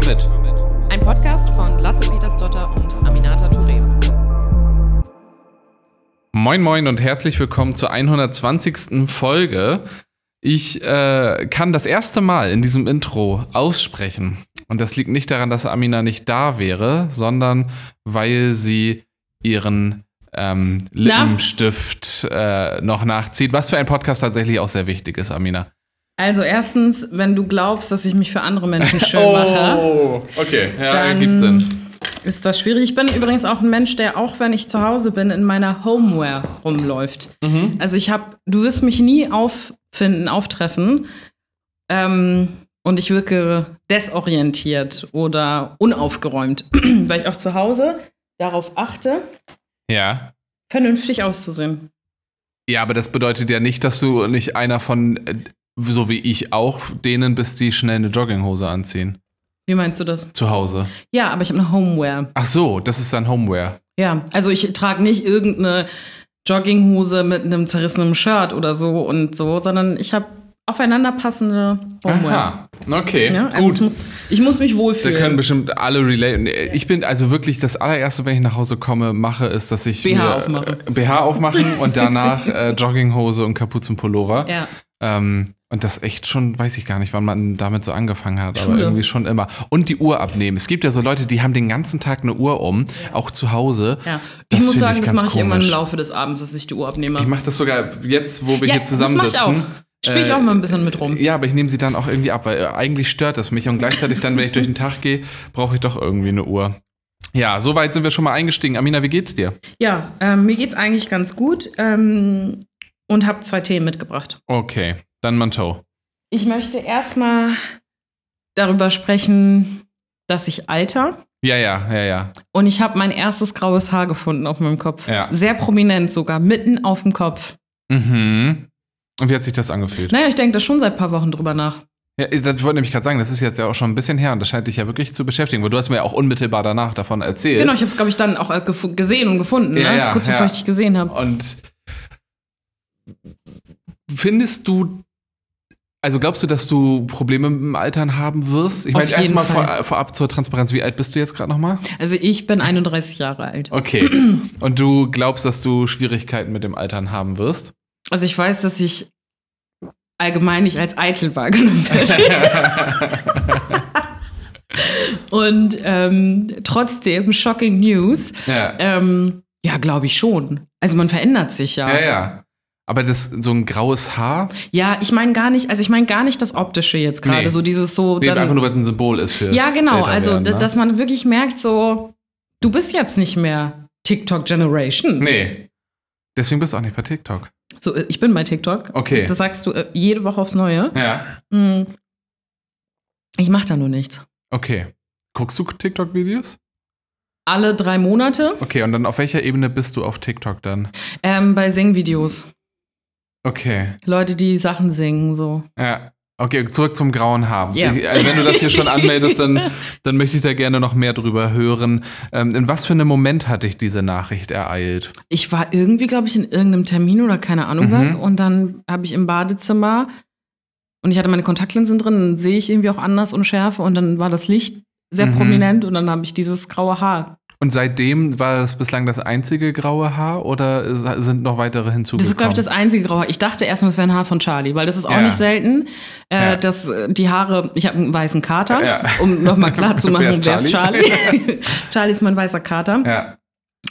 mal mit. Ein Podcast von Lasse Petersdotter und Aminata Touré. Moin Moin und herzlich willkommen zur 120. Folge. Ich äh, kann das erste Mal in diesem Intro aussprechen. Und das liegt nicht daran, dass Amina nicht da wäre, sondern weil sie ihren ähm, Lippenstift äh, noch nachzieht. Was für ein Podcast tatsächlich auch sehr wichtig ist, Amina. Also erstens, wenn du glaubst, dass ich mich für andere Menschen schön mache, Oh, okay, ja, dann gibt Sinn. ist das schwierig. Ich bin übrigens auch ein Mensch, der auch wenn ich zu Hause bin, in meiner Homeware rumläuft. Mhm. Also ich habe, du wirst mich nie auffinden, auftreffen. Ähm, und ich wirke desorientiert oder unaufgeräumt, weil ich auch zu Hause darauf achte, Ja. vernünftig auszusehen. Ja, aber das bedeutet ja nicht, dass du nicht einer von, äh, so wie ich auch, denen bist, die schnell eine Jogginghose anziehen. Wie meinst du das? Zu Hause. Ja, aber ich habe eine Homeware. Ach so, das ist dann Homeware. Ja, also ich trage nicht irgendeine Jogginghose mit einem zerrissenen Shirt oder so und so, sondern ich habe aufeinander passende Homeware. Aha, okay, Ja, also gut. muss, ich muss mich wohlfühlen. können bestimmt alle relaten. Ich bin also wirklich das allererste, wenn ich nach Hause komme, mache, ist, dass ich BH mir, aufmachen. Äh, BH aufmachen und danach äh, Jogginghose und Kapuzenpullover. ja. Ähm, und das echt schon, weiß ich gar nicht, wann man damit so angefangen hat, aber Schule. irgendwie schon immer. Und die Uhr abnehmen. Es gibt ja so Leute, die haben den ganzen Tag eine Uhr um, auch zu Hause. ja. Das ich muss sagen, ich das mache ich irgendwann im. Laufe des Abends, dass ich die Uhr abnehme. Ich mache das sogar jetzt, wo wir ja, hier zusammensitzen. Das mach ich auch. Spiele ich Äh, auch mal ein bisschen mit rum. Ja, aber ich nehme sie dann auch irgendwie ab, weil äh, eigentlich stört das mich. Und gleichzeitig dann, wenn ich durch den Tag gehe, brauche ich doch irgendwie eine Uhr. Ja, soweit sind wir schon mal eingestiegen. Amina, wie geht's dir? Ja, ähm, mir geht's eigentlich ganz gut ähm, und habe zwei Themen mitgebracht. Okay, dann Manteau. Ich möchte erstmal darüber sprechen, dass ich alter. Ja, ja, ja, ja. Und ich habe mein erstes graues Haar gefunden auf meinem Kopf. Ja. Sehr prominent sogar, mitten auf dem Kopf. Mhm. Und wie hat sich das angefühlt? Naja, ich denke da schon seit ein paar Wochen drüber nach. Ja, das wollte nämlich gerade sagen, das ist jetzt ja auch schon ein bisschen her und das scheint dich ja wirklich zu beschäftigen, weil du hast mir ja auch unmittelbar danach davon erzählt. Genau, ich habe es, glaube ich, dann auch äh, gesehen und gefunden, Ja, ne? ja, kurz bevor ich dich gesehen habe. Und findest du, also glaubst du, dass du Probleme mit dem Altern haben wirst? Ich meine, erstmal vor, vorab zur Transparenz, wie alt bist du jetzt gerade nochmal? Also ich bin 31 Jahre alt. Okay. Und du glaubst, dass du Schwierigkeiten mit dem Altern haben wirst? Also ich weiß, dass ich allgemein nicht als eitel wahrgenommen werde. und ähm, trotzdem, shocking news, ja. ähm, ja, glaube ich schon. Also man verändert sich ja. ja, ja. Aber das so ein graues Haar, Ja, ich meine gar nicht, also ich meine gar nicht das Optische jetzt gerade, Nee. so dieses so. nee, dann- einfach nur, weil es ein Symbol ist für ja, genau, also ne? dass man wirklich merkt, so, du bist jetzt nicht mehr TikTok-Generation. Nee. Deswegen bist du auch nicht bei TikTok. So, äh, ich bin bei TikTok. Okay. Das sagst du äh, jede Woche aufs Neue. Ja. Hm. Ich mache da nur nichts. Okay. Guckst du TikTok-Videos? Alle drei Monate Okay, und dann auf welcher Ebene bist du auf TikTok dann? ähm, bei Singvideos. Okay. Leute, die Sachen singen, so. Ja. Okay, zurück zum grauen Haar. Ich, also wenn du das hier schon anmeldest, dann, dann möchte ich da gerne noch mehr drüber hören. Ähm, in was für einem Moment hat dich diese Nachricht ereilt? Ich war irgendwie, glaube ich, in irgendeinem Termin oder keine Ahnung Mhm. was. Und dann habe ich im Badezimmer und ich hatte meine Kontaktlinsen drin, dann sehe ich irgendwie auch anders und schärfe und dann war das Licht sehr Mhm. prominent und dann habe ich dieses graue Haar. Und seitdem war das bislang das einzige graue Haar oder sind noch weitere Das hinzugekommen? ist, glaube ich, das einzige graue Haar. Ich dachte erstmal, es wäre ein Haar von Charlie, weil das ist auch Ja. nicht selten, äh, Ja. dass äh, die Haare, ich habe einen weißen Kater, Ja. um nochmal klar zu machen, Wer ist wer ist Charlie? Charlie? Charlie ist mein weißer Kater. ja.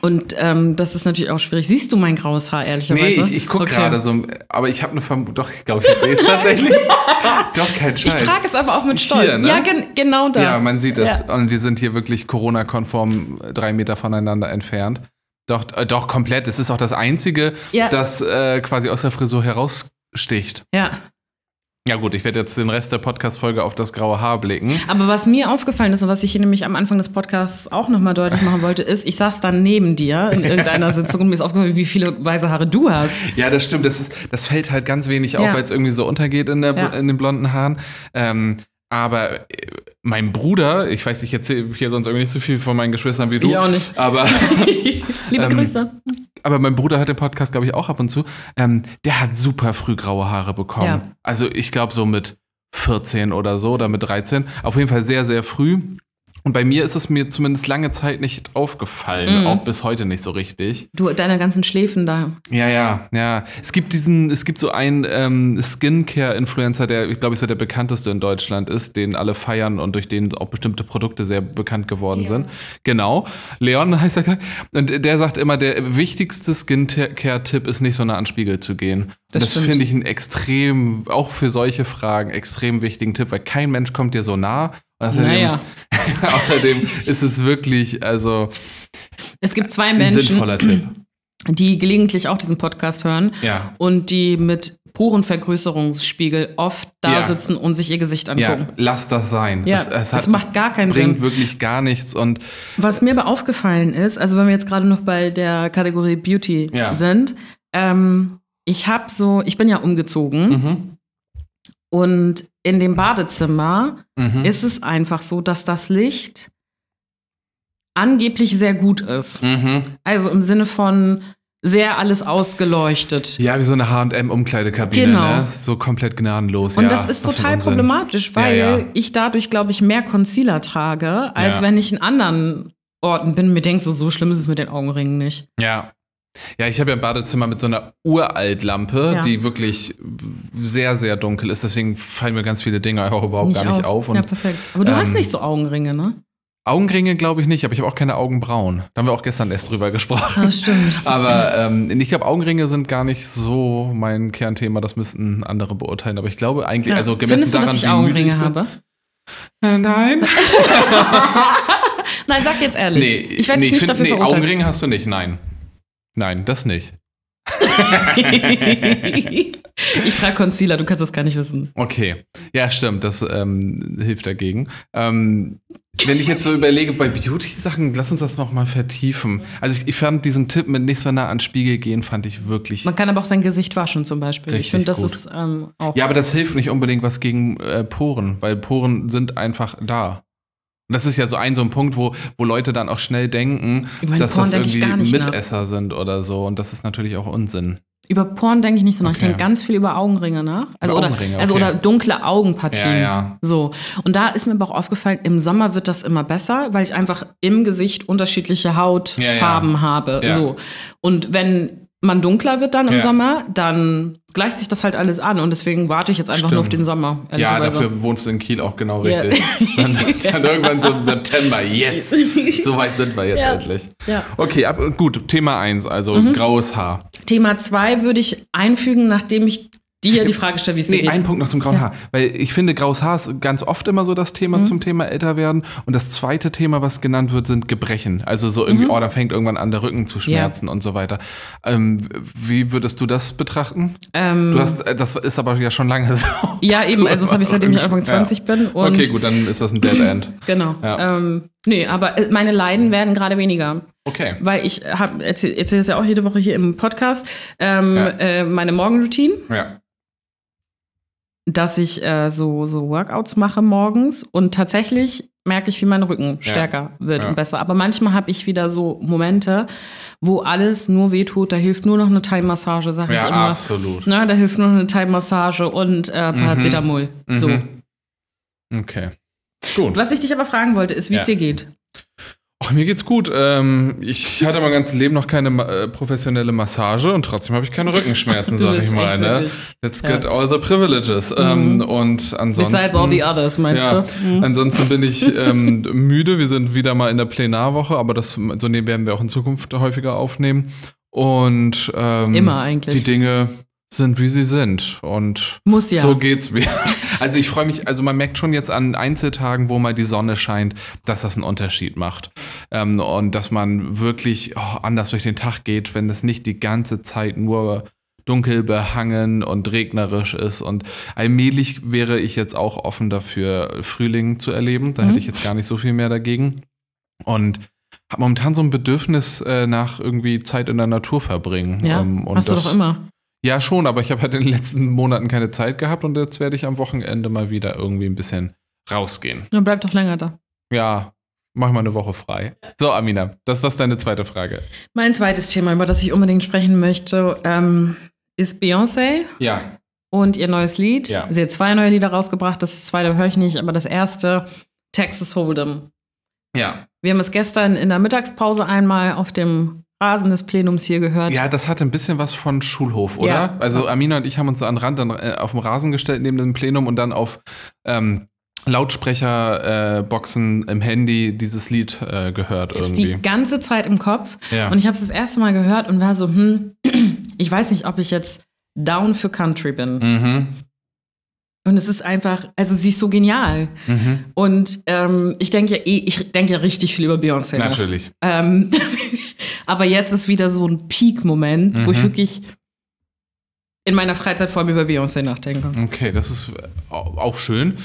Und ähm, das ist natürlich auch schwierig. Siehst du mein graues Haar, Nee, ehrlicherweise? ich, ich gucke Okay. gerade so, aber ich habe eine Vermutung, doch, ich glaube, ich sehe es tatsächlich. doch, kein Ich Scheiß. trage es aber auch mit Hier, Stolz. ne? Ja, gen genau da. Ja, man sieht es. Ja. Und wir sind hier wirklich Corona-konform drei Meter voneinander entfernt. Doch, äh, doch, komplett. Es ist auch das Einzige, Ja. das äh, quasi aus der Frisur heraussticht. ja. Ja gut, ich werde jetzt den Rest der Podcast-Folge auf das graue Haar blicken. Aber was mir aufgefallen ist und was ich hier nämlich am Anfang des Podcasts auch nochmal deutlich machen wollte, ist, ich saß dann neben dir in irgendeiner Sitzung und mir ist aufgefallen, wie viele weiße Haare du hast. Ja, das stimmt. Das, ist, das fällt halt ganz wenig auf, Ja. weil es irgendwie so untergeht in, der, Ja. in den blonden Haaren. Ähm, aber äh, mein Bruder, ich weiß, ich erzähle hier sonst irgendwie nicht so viel von meinen Geschwistern wie du. Ich auch nicht. Aber, Liebe Ähm, Grüße. Aber mein Bruder hört den Podcast, glaube ich, auch ab und zu. Ähm, der hat super früh graue Haare bekommen. Ja. Also ich glaube so mit 14 oder so oder mit 13. Auf jeden Fall sehr, sehr früh. Und bei mir ist es mir zumindest lange Zeit nicht aufgefallen, Mhm. auch bis heute nicht so richtig. Du, deine ganzen Schläfen da. Ja, ja, ja. Es gibt diesen, es gibt so einen ähm, Skincare-Influencer, der, ich glaube, ich so der bekannteste in Deutschland ist, den alle feiern und durch den auch bestimmte Produkte sehr bekannt geworden Ja. sind. Genau. Leon heißt er. Und der sagt immer, der wichtigste Skincare-Tipp ist nicht so nah an den Spiegel zu gehen. Das Das, finde ich einen extrem, auch für solche Fragen, extrem wichtigen Tipp, weil kein Mensch kommt dir so nah. Außerdem, Naja. außerdem ist es wirklich, also Es gibt zwei Menschen, sinnvoller Tipp. die gelegentlich auch diesen Podcast hören Ja. und die mit Porenvergrößerungsspiegel oft da Ja. sitzen und sich ihr Gesicht Ja, angucken. lass das sein. Ja, es, es hat, das macht gar keinen bringt Sinn. wirklich gar nichts und Was mir aber aufgefallen ist, also wenn wir jetzt gerade noch bei der Kategorie Beauty Ja. sind, ähm, ich habe so, ich bin ja umgezogen mhm, und in dem Badezimmer mhm. ist es einfach so, dass das Licht angeblich sehr gut ist. Mhm. Also im Sinne von sehr alles ausgeleuchtet. Ja, wie so eine H&M-Umkleidekabine, Genau. ne? So komplett gnadenlos. Und ja, das ist total problematisch, weil Ja, ja. ich dadurch, glaube ich, mehr Concealer trage, als wenn ich in anderen Orten bin und mir denke, so, so schlimm ist es mit den Augenringen nicht. Ja. Ja, ich habe ja ein Badezimmer mit so einer Uraltlampe, Ja. die wirklich sehr, sehr dunkel ist. Deswegen fallen mir ganz viele Dinge auch überhaupt gar nicht auf. Und ja, perfekt. Aber du hast ähm, nicht so Augenringe, ne? Augenringe glaube ich nicht, aber ich habe auch keine Augenbrauen. Da haben wir auch gestern erst drüber gesprochen. Ah, stimmt. Aber ähm, ich glaube, Augenringe sind gar nicht so mein Kernthema. Das müssten andere beurteilen. Aber ich glaube eigentlich, Ja. also gemessen Findest du, daran, dass ich Augenringe bin- habe? Äh, nein. Nein, sag jetzt ehrlich. Nee, ich werde nee, dich nicht find- dafür nee, verurteilen. Augenringe hast du nicht, nein. Nein, das nicht. ich trage Concealer, du kannst das gar nicht wissen. Okay. Ja, stimmt, das ähm, hilft dagegen. Ähm, wenn ich jetzt so überlege, bei Beauty-Sachen, lass uns das noch mal vertiefen. Also ich, ich fand diesen Tipp mit nicht so nah an Spiegel gehen, fand ich wirklich. Man kann aber auch sein Gesicht waschen zum Beispiel. ich finde, das gut. ist ähm, auch. Ja, aber das hilft nicht unbedingt was gegen äh, Poren, weil Poren sind einfach da. Und das ist ja so ein so ein Punkt, wo, wo Leute dann auch schnell denken, dass Poren das denk ich irgendwie nicht nach. Mitesser sind oder so. Und das ist natürlich auch Unsinn. Über Poren denke ich nicht so nach. Ich Okay. denke ganz viel über Augenringe nach. Also, Über oder, Augenringe, also okay. oder dunkle Augenpartien. Ja, ja. So. Und da ist mir aber auch aufgefallen, im Sommer wird das immer besser, weil ich einfach im Gesicht unterschiedliche Hautfarben Ja, habe. So. Und wenn man dunkler wird dann im Ja. Sommer, dann gleicht sich das halt alles an. Und deswegen warte ich jetzt einfach nur auf Stimmt. den Sommer. Ja, dafür wohnst du in Kiel auch genau Ja. richtig. Dann, dann irgendwann so im September. Yes! So weit sind wir jetzt Ja. endlich. Ja. Okay, ab, gut. Thema 1, also Mhm. graues Haar. Thema 2 würde ich einfügen, nachdem ich dir die Frage stelle, wie es dir Nee, geht. ein Punkt noch zum grauen Ja. Haar. Weil ich finde, graues Haar ist ganz oft immer so das Thema Mhm. zum Thema älter werden. Und das zweite Thema, was genannt wird, sind Gebrechen. Also so irgendwie, Mhm. oh, da fängt irgendwann an, der Rücken zu schmerzen und so weiter. Ähm, wie würdest du das betrachten? Ähm, Du hast, äh, das ist aber ja schon lange so. ja, eben, also das habe ich seitdem ich Anfang Ja. 20 bin. Und Okay, gut, dann ist das ein Dead End. Genau. Ja. Ähm, nee, aber äh, meine Leiden werden gerade weniger. Okay. Weil ich habe, erzähle erzähl es ja auch jede Woche hier im Podcast, ähm, Ja. äh, meine Morgenroutine, Ja. Dass ich äh, so, so Workouts mache morgens und tatsächlich merke ich, wie mein Rücken stärker wird Ja. und besser. Aber manchmal habe ich wieder so Momente, wo alles nur wehtut. Da hilft nur noch eine Thai-Massage, sage ich Ja, immer. absolut. Na, da hilft nur noch eine Thai-Massage und äh, Paracetamol. So. Mhm. Okay. Gut. Was ich dich aber fragen wollte, ist, wie es Ja. dir geht. Ach, mir geht's gut. Ähm, ich hatte mein ganzes Leben noch keine äh, professionelle Massage und trotzdem habe ich keine Rückenschmerzen, sag ich mal. Ne? Let's Ja. get all the privileges. Ähm, und ansonsten. Besides all the others, meinst ja, du? Mhm. ansonsten bin ich ähm, müde. Wir sind wieder mal in der Plenarwoche, aber das so ne- werden wir auch in Zukunft häufiger aufnehmen. Und ähm, Immer eigentlich. die Dinge sind, wie sie sind. Und Muss ja. so geht's mir. Also ich freue mich, also man merkt schon jetzt an Einzeltagen, wo mal die Sonne scheint, dass das einen Unterschied macht. Ähm, und dass man wirklich oh, anders durch den Tag geht, wenn es nicht die ganze Zeit nur dunkel behangen und regnerisch ist. Und allmählich wäre ich jetzt auch offen dafür, Frühling zu erleben. Da Mhm. hätte ich jetzt gar nicht so viel mehr dagegen. Und habe momentan so ein Bedürfnis äh, nach irgendwie Zeit in der Natur verbringen. ja, Ähm, und hast du das- doch immer. Ja, schon, aber ich habe halt in den letzten Monaten keine Zeit gehabt und jetzt werde ich am Wochenende mal wieder irgendwie ein bisschen rausgehen. Dann bleib doch länger da. Ja, mach mal eine Woche frei. So, Amina, das war deine zweite Frage. Mein zweites Thema, über das ich unbedingt sprechen möchte, ähm, ist Beyoncé. Ja. und ihr neues Lied. Ja. Sie hat zwei neue Lieder rausgebracht. Das zweite höre ich nicht, aber das erste, Texas Hold'em. Ja. Wir haben es gestern in der Mittagspause einmal auf dem Rasen des Plenums hier gehört. Ja, das hatte ein bisschen was von Schulhof, oder? Ja. Also Amina und ich haben uns so an den Rand dann, äh, auf dem Rasen gestellt neben dem Plenum und dann auf ähm, Lautsprecherboxen äh, im Handy dieses Lied äh, gehört Ich irgendwie. die ganze Zeit im Kopf. Ja. Und ich habe es das erste Mal gehört und war so, hm, ich weiß nicht, ob ich jetzt down für Country bin. mhm. Und es ist einfach, also sie ist so genial. Mhm. Und ähm, ich denke ja eh, ich denke ja richtig viel über Beyoncé. nach. Natürlich. Ähm, aber jetzt ist wieder so ein Peak-Moment, wo ich Mhm. wirklich in meiner Freizeit vor allem über Beyoncé nachdenke. Okay, das ist au- auch schön.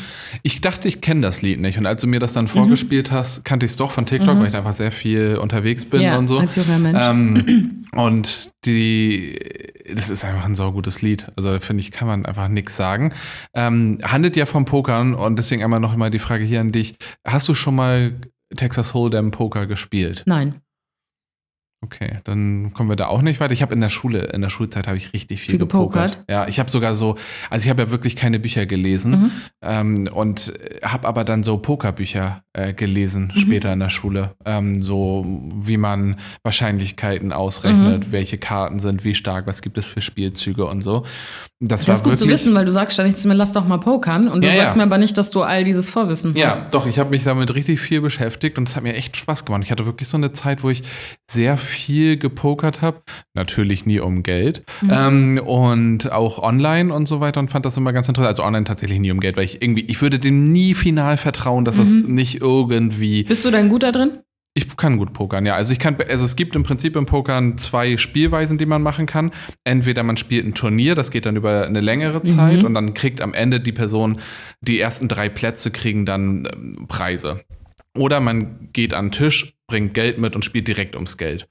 Ich dachte, ich kenne das Lied nicht. Und als du mir das dann vorgespielt hast, kannte ich es doch von TikTok, Mhm. weil ich einfach sehr viel unterwegs bin ja, und so. als junger Mensch. Ähm, und die, das ist einfach ein saugutes Lied. Also finde ich, kann man einfach nichts sagen. Ähm, handelt ja vom Pokern und deswegen einmal noch mal die Frage hier an dich. Hast du schon mal Texas Hold'em Poker gespielt? Nein. Okay, dann kommen wir da auch nicht weiter. Ich habe in der Schule, in der Schulzeit habe ich richtig viel Viel gepokert. gepokert? Ja, ich habe sogar so, also ich habe ja wirklich keine Bücher gelesen Mhm. ähm, und habe aber dann so Pokerbücher äh, gelesen Mhm. später in der Schule. Ähm, so wie man Wahrscheinlichkeiten ausrechnet, Mhm. welche Karten sind, wie stark, was gibt es für Spielzüge und so. Das, Das war ist gut zu wissen, weil du sagst ständig zu mir, lass doch mal pokern. Und du Ja, sagst ja. mir aber nicht, dass du all dieses Vorwissen Ja, hast. doch, ich habe mich damit richtig viel beschäftigt und es hat mir echt Spaß gemacht. Ich hatte wirklich so eine Zeit, wo ich sehr viel gepokert habe. Natürlich nie um Geld. Mhm. Ähm, und auch online und so weiter und fand das immer ganz interessant. Also online tatsächlich nie um Geld, weil ich irgendwie, ich würde dem nie final vertrauen, dass das Mhm. nicht irgendwie. Bist du denn gut da drin? Ich kann gut pokern, ja. Also ich kann, also es gibt im Prinzip im Pokern zwei Spielweisen, die man machen kann. Entweder man spielt ein Turnier, das geht dann über eine längere Zeit Mhm. und dann kriegt am Ende die Person, die ersten drei Plätze kriegen dann ähm, Preise. Oder man geht an den Tisch, bringt Geld mit und spielt direkt ums Geld.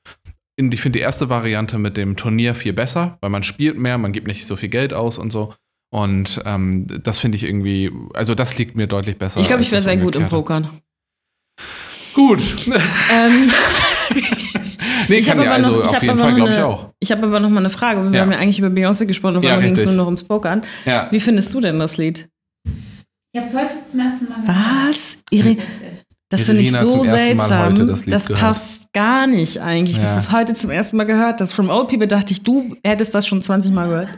Und ich finde die erste Variante mit dem Turnier viel besser, weil man spielt mehr, man gibt nicht so viel Geld aus und so. Und ähm, das finde ich irgendwie, also das liegt mir deutlich besser. Ich glaube, ich wäre sehr gut im. Pokern. Gut. Ähm, nee, Ich kann ja aber also noch- ich auf jeden Fall, glaube ich auch. ich habe aber noch mal eine Frage. Wir Ja. haben ja eigentlich über Beyoncé gesprochen, auf Ja, ging es nur noch ums Pokern. Ja. Wie findest du denn das Lied? Ich habe es heute zum ersten Mal gehört. Was? Ihre, das finde ich so seltsam. das das gehört. passt gar nicht eigentlich. Ja. Das ist heute zum ersten Mal gehört. Das From Old People dachte ich, du hättest das schon 20 Mal gehört.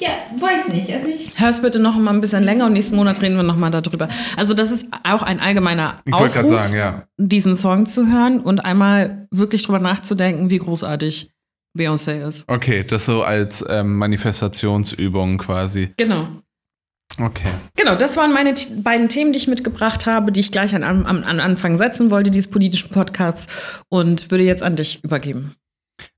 Ja, weiß nicht. Also ich, Hör es bitte noch mal ein bisschen länger und nächsten Monat reden wir noch mal darüber. Also das ist auch ein allgemeiner Ich wollte Aufruf, gerade sagen, ja. diesen Song zu hören und einmal wirklich drüber nachzudenken, wie großartig Beyoncé ist. Okay, das so als ähm, Manifestationsübung quasi. Genau. Okay. Genau, das waren meine beiden Themen, die ich mitgebracht habe, die ich gleich an, am, am Anfang setzen wollte, dieses politischen Podcasts und würde jetzt an dich übergeben.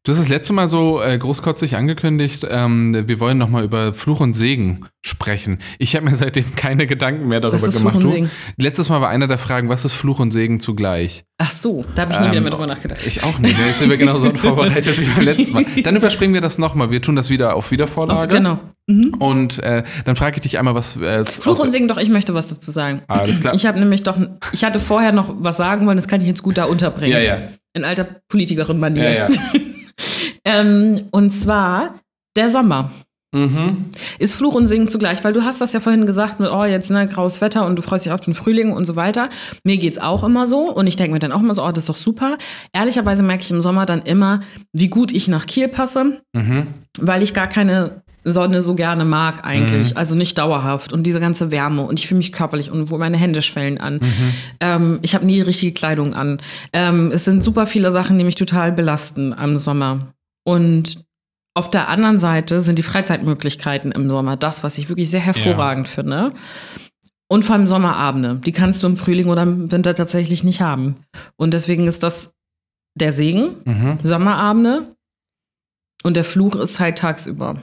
Du hast das letzte Mal so äh, großkotzig angekündigt, ähm, wir wollen nochmal über Fluch und Segen sprechen. Ich habe mir seitdem keine Gedanken mehr darüber gemacht. Fluch und Du? Letztes Mal war einer der Fragen, was ist Fluch und Segen zugleich? Ach so, da habe ich nie Ähm, wieder mehr drüber nachgedacht. Ich auch nicht. Jetzt sind wir genauso unvorbereitet wie beim letzten Mal. Dann überspringen wir das nochmal. Wir tun das wieder auf Wiedervorlage. genau. Mhm. Und äh, dann frage ich dich einmal, was. Äh, Fluch und Segen, doch, ich möchte was dazu sagen. Alles klar. Ich habe nämlich doch, ich hatte vorher noch was sagen wollen, das kann ich jetzt gut da unterbringen. Ja, ja. In alter Politikerin-Manier. Ja, ja. ähm, und zwar der Sommer. Mhm. Ist Fluch und Segen zugleich, weil du hast das ja vorhin gesagt mit, oh, jetzt ne, graues Wetter und du freust dich auf den Frühling und so weiter. Mir geht's auch immer so und ich denke mir dann auch immer so, oh, das ist doch super. Ehrlicherweise merke ich im Sommer dann immer, wie gut ich nach Kiel passe, Mhm. weil ich gar keine Sonne so gerne mag eigentlich, also nicht dauerhaft und diese ganze Wärme und ich fühle mich körperlich unwohl, meine Hände schwellen an. Ähm, ich habe nie richtige Kleidung an. Ähm, es sind super viele Sachen, die mich total belasten am Sommer. Und auf der anderen Seite sind die Freizeitmöglichkeiten im Sommer das, was ich wirklich sehr hervorragend finde. Und vor allem Sommerabende. Die kannst du im Frühling oder im Winter tatsächlich nicht haben. Und deswegen ist das der Segen, Mhm. Sommerabende. Und der Fluch ist halt tagsüber.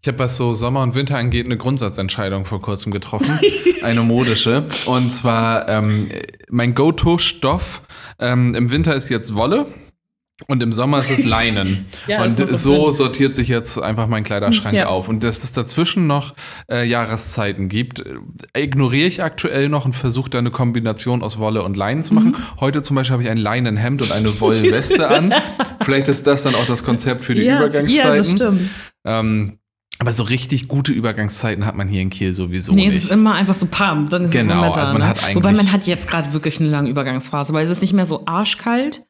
Ich habe, was so Sommer und Winter angeht, eine Grundsatzentscheidung vor kurzem getroffen. eine modische. Und zwar ähm, mein Go-To-Stoff ähm, im Winter ist jetzt Wolle. Und im Sommer ist es Leinen. Ja, und so Sinn. sortiert sich jetzt einfach mein Kleiderschrank Ja. auf. Und dass es dazwischen noch äh, Jahreszeiten gibt, äh, ignoriere ich aktuell noch und versuche da eine Kombination aus Wolle und Leinen zu machen. Mhm. Heute zum Beispiel habe ich ein Leinenhemd und eine Wollenweste an. Vielleicht ist das dann auch das Konzept für die ja, Übergangszeiten. ja, das stimmt. Ähm, Aber so richtig gute Übergangszeiten hat man hier in Kiel sowieso nee, nicht. es ist immer einfach so pam, dann ist Genau, es Moment da. also man ne? Wobei man hat jetzt gerade wirklich eine lange Übergangsphase, weil es ist nicht mehr so arschkalt.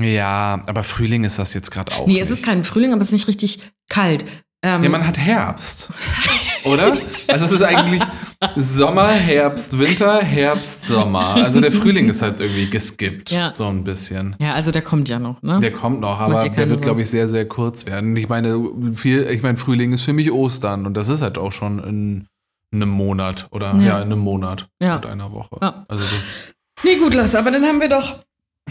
Ja, aber Frühling ist das jetzt gerade auch. nee, nicht. es ist kein Frühling, aber es ist nicht richtig kalt. Ähm, Ja, man hat Herbst. Oder? Also es ist eigentlich Sommer, Herbst, Winter, Herbst, Sommer. Also der Frühling ist halt irgendwie geskippt. Ja. So ein bisschen. ja, also der kommt ja noch, ne? Der kommt noch, aber der wird, glaube ich, sehr, sehr kurz werden. Ich meine, viel, ich meine, Frühling ist für mich Ostern und das ist halt auch schon in einem Monat oder ja, Ja. in einem Monat Ja. und einer Woche. Ja. Also Nee, gut, Lasse, aber dann haben wir doch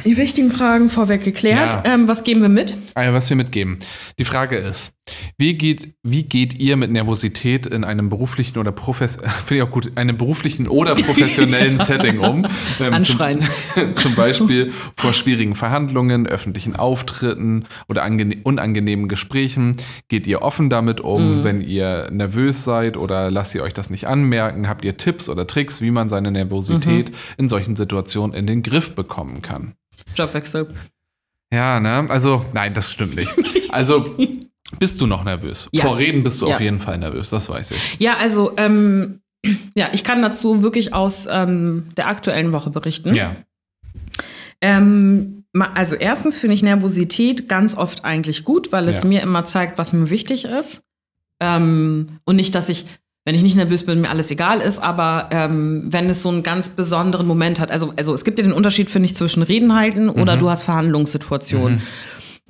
die wichtigen Fragen vorweg geklärt. Ja. Ähm, was geben wir mit? Also, was wir mitgeben. Die Frage ist, wie geht, wie geht ihr mit Nervosität in einem beruflichen oder profes finde ich auch gut, einem beruflichen oder professionellen Setting um? Ähm, Anschreien. Zum, zum Beispiel vor schwierigen Verhandlungen, öffentlichen Auftritten oder angene unangenehmen Gesprächen. Geht ihr offen damit um, Mhm. wenn ihr nervös seid oder lasst ihr euch das nicht anmerken? Habt ihr Tipps oder Tricks, wie man seine Nervosität Mhm. in solchen Situationen in den Griff bekommen kann? Jobwechsel. Ja, ne? Also, nein, das stimmt nicht. Also, bist du noch nervös? Ja. Vor Reden bist du Ja. auf jeden Fall nervös, das weiß ich. Ja, also, ähm, ja, ich kann dazu wirklich aus ähm, der aktuellen Woche berichten. Ja. Ähm, also erstens finde ich Nervosität ganz oft eigentlich gut, weil es Ja. mir immer zeigt, was mir wichtig ist. Ähm, und nicht, dass ich, wenn ich nicht nervös bin, mir alles egal ist, aber ähm, wenn es so einen ganz besonderen Moment hat. Also, also es gibt ja den Unterschied, finde ich, zwischen Reden halten oder Mhm. du hast Verhandlungssituationen.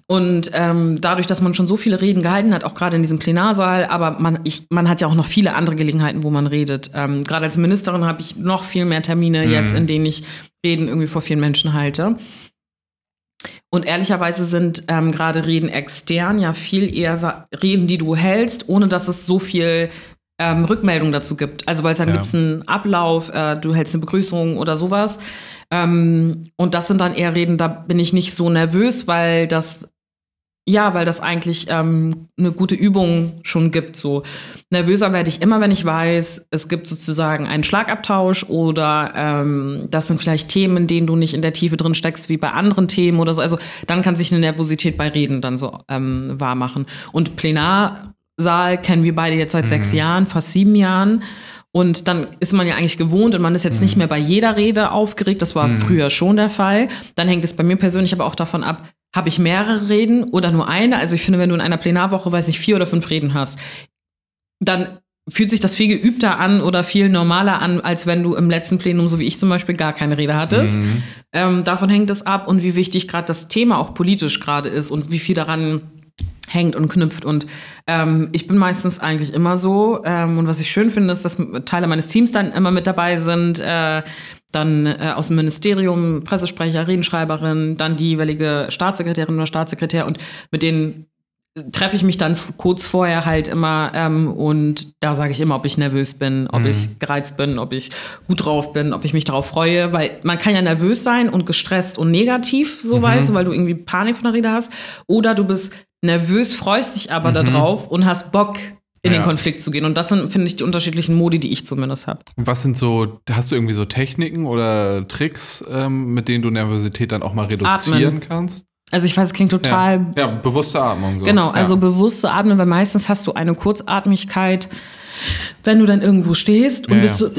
Und ähm, dadurch, dass man schon so viele Reden gehalten hat, auch gerade in diesem Plenarsaal, aber man, ich, man hat ja auch noch viele andere Gelegenheiten, wo man redet. Ähm, gerade als Ministerin habe ich noch viel mehr Termine Mhm. jetzt, in denen ich Reden irgendwie vor vielen Menschen halte. Und ehrlicherweise sind ähm, gerade Reden extern ja viel eher Reden, die du hältst, ohne dass es so viel ähm, Rückmeldung dazu gibt. Also weil es dann Ja. gibt es einen Ablauf, äh, du hältst eine Begrüßung oder sowas. Ähm, und das sind dann eher Reden, da bin ich nicht so nervös, weil das ja, weil das eigentlich ähm, eine gute Übung schon gibt. So nervöser werde ich immer, wenn ich weiß, es gibt sozusagen einen Schlagabtausch oder ähm, das sind vielleicht Themen, in denen du nicht in der Tiefe drin steckst wie bei anderen Themen oder so. Also dann kann sich eine Nervosität bei Reden dann so ähm, wahr machen. Und Plenarsaal kennen wir beide jetzt seit sechs Jahren, fast sieben Jahren. Und dann ist man ja eigentlich gewohnt und man ist jetzt nicht mehr bei jeder Rede aufgeregt. Das war früher schon der Fall. Dann hängt es bei mir persönlich aber auch davon ab, habe ich mehrere Reden oder nur eine? Also ich finde, wenn du in einer Plenarwoche, weiß nicht, vier oder fünf Reden hast, dann fühlt sich das viel geübter an oder viel normaler an, als wenn du im letzten Plenum, so wie ich zum Beispiel, gar keine Rede hattest. Mhm. Ähm, davon hängt es ab und wie wichtig gerade das Thema auch politisch gerade ist und wie viel daran hängt und knüpft. Und ähm, ich bin meistens eigentlich immer so. Ähm, und was ich schön finde, ist, dass Teile meines Teams dann immer mit dabei sind. Äh, dann äh, aus dem Ministerium, Pressesprecher, Redenschreiberin, dann die jeweilige Staatssekretärin oder Staatssekretär. Und mit denen treffe ich mich dann kurz vorher halt immer ähm, und da sage ich immer, ob ich nervös bin, ob ich gereizt bin, ob ich gut drauf bin, ob ich mich darauf freue, weil man kann ja nervös sein und gestresst und negativ, so weißt du, weil du irgendwie Panik von der Rede hast, oder du bist nervös, freust dich aber darauf und hast Bock in Ja. den Konflikt zu gehen und das sind, finde ich, die unterschiedlichen Modi, die ich zumindest habe. Was sind so, hast du irgendwie so Techniken oder Tricks, ähm, mit denen du Nervosität dann auch mal reduzieren kannst? Also ich weiß, es klingt total Ja, ja bewusste Atmung. So. Genau, ja. also bewusst zu atmen, weil meistens hast du eine Kurzatmigkeit, wenn du dann irgendwo stehst und Ja, bist ja. so.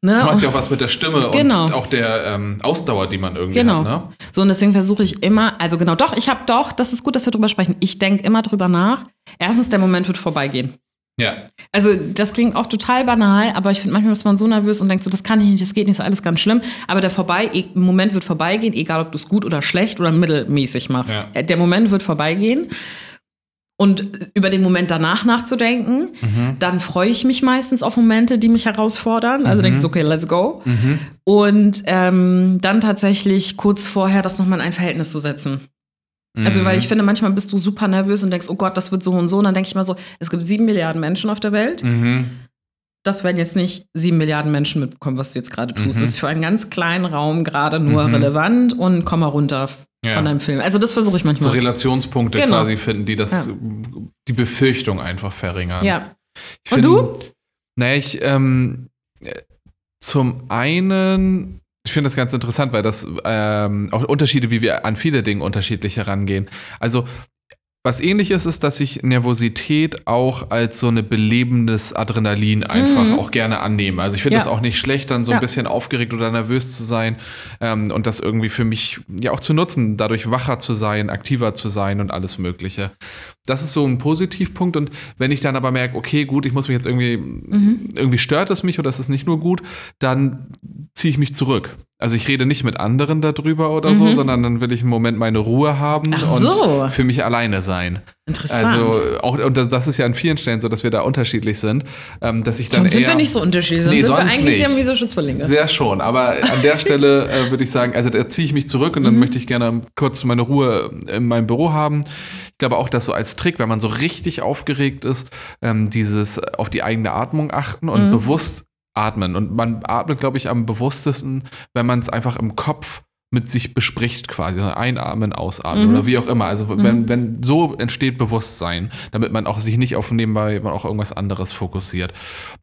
Ne? Das macht ja auch was mit der Stimme Genau. und auch der ähm, Ausdauer, die man irgendwie Genau. hat. Ne? So, und deswegen versuche ich immer, also genau, doch, ich habe doch, das ist gut, dass wir drüber sprechen. Ich denke immer drüber nach. Erstens, der Moment wird vorbeigehen. Ja. Also, das klingt auch total banal, aber ich finde, manchmal ist man so nervös und denkt so, das kann ich nicht, das geht nicht, das ist alles ganz schlimm. Aber der vorbei, e- Moment wird vorbeigehen, egal ob du es gut oder schlecht oder mittelmäßig machst. Ja. Äh, Der Moment wird vorbeigehen. Und über den Moment danach nachzudenken, Mhm. dann freue ich mich meistens auf Momente, die mich herausfordern. Also denke ich okay, let's go. Mhm. Und ähm, dann tatsächlich kurz vorher das nochmal in ein Verhältnis zu setzen. Also, Mhm. weil ich finde, manchmal bist du super nervös und denkst, oh Gott, das wird so und so. Und dann denke ich mal so, es gibt sieben Milliarden Menschen auf der Welt. Das werden jetzt nicht sieben Milliarden Menschen mitbekommen, was du jetzt gerade tust. Mhm. Das ist für einen ganz kleinen Raum gerade nur Mhm. relevant und komm mal runter Ja. von deinem Film. Also, das versuche ich So manchmal. Relationspunkte Genau. quasi finden, die das, Ja. die Befürchtung einfach verringern. ja. Ich Und find- du? Naja, ich, ähm, äh, zum einen, ich finde das ganz interessant, weil das ähm, auch Unterschiede, wie wir an viele Dinge unterschiedlich herangehen. Also, Was ähnlich ist, ist, dass ich Nervosität auch als so eine belebendes Adrenalin einfach Mhm. auch gerne annehme. Also ich finde Ja. das auch nicht schlecht, dann so ein Ja. bisschen aufgeregt oder nervös zu sein ähm, und das irgendwie für mich ja auch zu nutzen, dadurch wacher zu sein, aktiver zu sein und alles Mögliche. Das ist so ein Positivpunkt und wenn ich dann aber merke, okay, gut, ich muss mich jetzt irgendwie, Mhm. irgendwie stört es mich oder es ist nicht nur gut, dann ziehe ich mich zurück. Also ich rede nicht mit anderen darüber oder so, sondern dann will ich einen Moment meine Ruhe haben Mhm. Ach und so. für mich alleine sein. Interessant. Also auch, und das, das ist ja an vielen Stellen so, dass wir da unterschiedlich sind, ähm, dass ich dann sonst sind eher, wir nicht so unterschiedlich, sonst Nee, sind wir sonst eigentlich nicht. siamese Schutzverlinge. Sehr schon, aber an der Stelle äh, würde ich sagen, also da ziehe ich mich zurück und dann Mhm. möchte ich gerne kurz meine Ruhe in meinem Büro haben. Ich glaube auch, dass so als Trick, wenn man so richtig aufgeregt ist, ähm, dieses auf die eigene Atmung achten und Mhm. bewusst atmen. Und man atmet, glaube ich, am bewusstesten, wenn man es einfach im Kopf mit sich bespricht quasi. Also Einatmen, ausatmen Mhm. oder wie auch immer. Also wenn, wenn so entsteht Bewusstsein, damit man auch sich nicht auf nebenbei man auch irgendwas anderes fokussiert.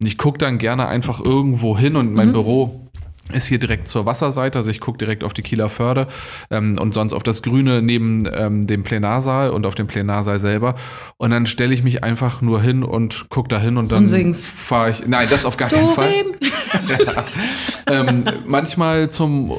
Und ich gucke dann gerne einfach irgendwo hin und Mhm. mein Büro ist hier direkt zur Wasserseite, also ich gucke direkt auf die Kieler Förde ähm, und sonst auf das Grüne neben ähm, dem Plenarsaal und auf dem Plenarsaal selber. Und dann stelle ich mich einfach nur hin und gucke da hin und dann fahre ich. Nein, das auf gar keinen Fall Dorem. ähm, manchmal zum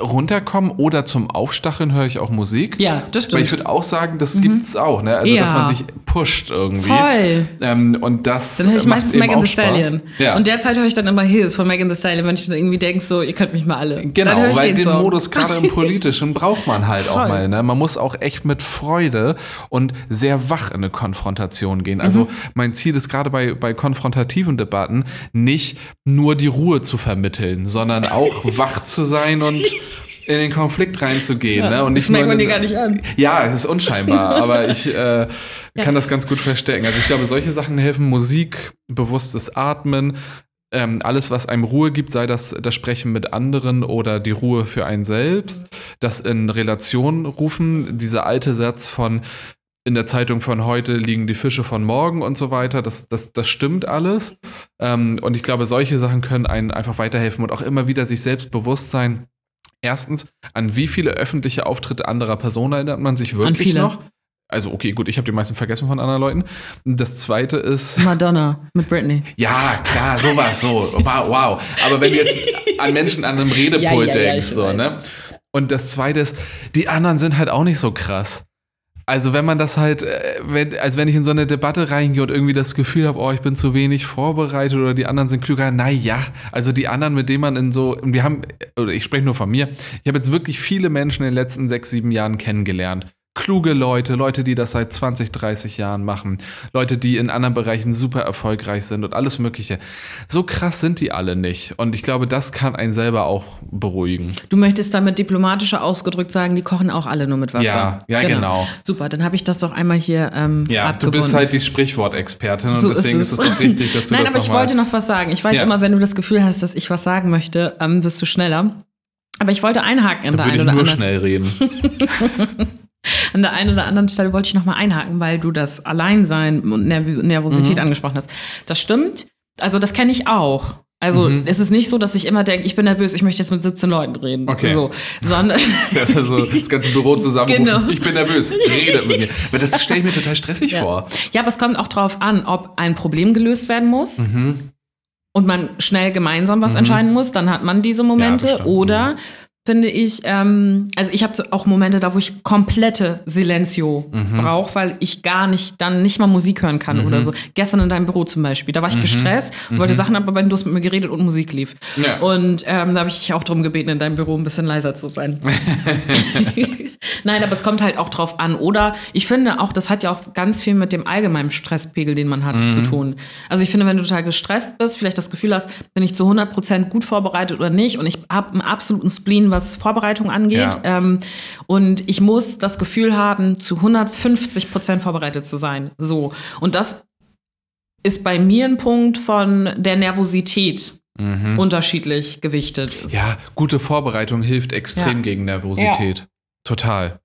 Runterkommen oder zum Aufstacheln höre ich auch Musik. Ja, das Weil ich stimmt. würde auch sagen, das gibt's auch, ne? Also, dass Ja. man sich pusht irgendwie. Voll. Ähm, und das Dann höre ich macht meistens Megan auch Thee Stallion. Ja. Und derzeit höre ich dann immer Hills von Megan Thee Stallion, wenn ich dann irgendwie denke, so, ihr könnt mich mal alle. Genau, ich weil den, den Song. Modus gerade im Politischen braucht man halt auch Voll. mal. Ne? Man muss auch echt mit Freude und sehr wach in eine Konfrontation gehen. Also Mhm. mein Ziel ist gerade bei, bei konfrontativen Debatten nicht nur die Ruhe zu vermitteln, sondern auch wach zu sein und in den Konflikt reinzugehen. ne? Und nicht das merkt man dir gar nicht an. Ja, es ist unscheinbar, aber ich äh, kann das ganz gut verstecken. Also ich glaube, solche Sachen helfen. Musik, bewusstes Atmen, ähm, alles, was einem Ruhe gibt, sei das das Sprechen mit anderen oder die Ruhe für einen selbst, das in Relation rufen, dieser alte Satz von in der Zeitung von heute liegen die Fische von morgen und so weiter, das, das, das stimmt alles. Ähm, und ich glaube, solche Sachen können einen einfach weiterhelfen und auch immer wieder sich selbst bewusst sein. Erstens, an wie viele öffentliche Auftritte anderer Personen erinnert man sich wirklich noch? Also, okay, gut, ich habe die meisten vergessen von anderen Leuten. Das zweite ist, Madonna mit Britney. ja, klar, sowas, so. Wow, wow. Aber wenn du jetzt an Menschen an einem Redepult Ja, ja, ja, denkst, ich so, weiß. ne? Und das zweite ist, die anderen sind halt auch nicht so krass. Also wenn man das halt, äh, wenn, als wenn ich in so eine Debatte reingehe und irgendwie das Gefühl habe, oh, ich bin zu wenig vorbereitet oder die anderen sind klüger, naja, also die anderen, mit denen man in so, und wir haben, oder ich spreche nur von mir, ich habe jetzt wirklich viele Menschen in den letzten sechs, sieben Jahren kennengelernt. Kluge Leute, Leute, die das seit 20, 30 Jahren machen, Leute, die in anderen Bereichen super erfolgreich sind und alles Mögliche. So krass sind die alle nicht. Und ich glaube, das kann einen selber auch beruhigen. Du möchtest damit diplomatischer ausgedrückt sagen, die kochen auch alle nur mit Wasser. Ja, ja, genau. Super, dann habe ich das doch einmal hier ähm, Ja, du abgebunden. bist halt die Sprichwortexpertin und So ist deswegen es. ist es auch richtig, dass du Nein, das aber ich wollte noch was sagen. Ich weiß Ja. immer, wenn du das Gefühl hast, dass ich was sagen möchte, ähm, wirst du schneller. Aber ich wollte einhaken an Da der einen ich oder nur anderen. schnell reden. An der einen oder anderen Stelle wollte ich noch mal einhaken, weil du das Alleinsein und Nerv Nervosität Mhm. angesprochen hast. Das stimmt. Also das kenne ich auch. Also Mhm. es ist nicht so, dass ich immer denke, ich bin nervös, ich möchte jetzt mit 17 Leuten reden. Okay. So, sondern Das ist also das ganze Büro zusammenrufen. Genau. Ich bin nervös. Redet mit mir. Weil das stelle ich mir total stressig Ja. vor. Ja, aber es kommt auch darauf an, ob ein Problem gelöst werden muss Mhm. und man schnell gemeinsam was entscheiden muss, dann hat man diese Momente. bestimmt. Oder finde ich, ähm, also ich habe auch Momente da, wo ich komplette Silencio Mhm. brauche, weil ich gar nicht, dann nicht mal Musik hören kann oder so. Gestern in deinem Büro zum Beispiel, da war ich gestresst, wollte Sachen abarbeiten, du hast mit mir geredet und Musik lief. Mhm. Ja. Und ähm, da habe ich dich auch darum gebeten, in deinem Büro ein bisschen leiser zu sein. Nein, aber es kommt halt auch drauf an. Oder ich finde auch, das hat ja auch ganz viel mit dem allgemeinen Stresspegel, den man hat, Mhm. zu tun. Also ich finde, wenn du total gestresst bist, vielleicht das Gefühl hast, bin ich zu 100% gut vorbereitet oder nicht und ich habe einen absoluten Spleen, was Vorbereitung angeht. Ja. Ähm, und ich muss das Gefühl haben, zu 150% vorbereitet zu sein. So. Und das ist bei mir ein Punkt von der Nervosität unterschiedlich gewichtet. Ja, gute Vorbereitung hilft extrem Ja. gegen Nervosität. Total.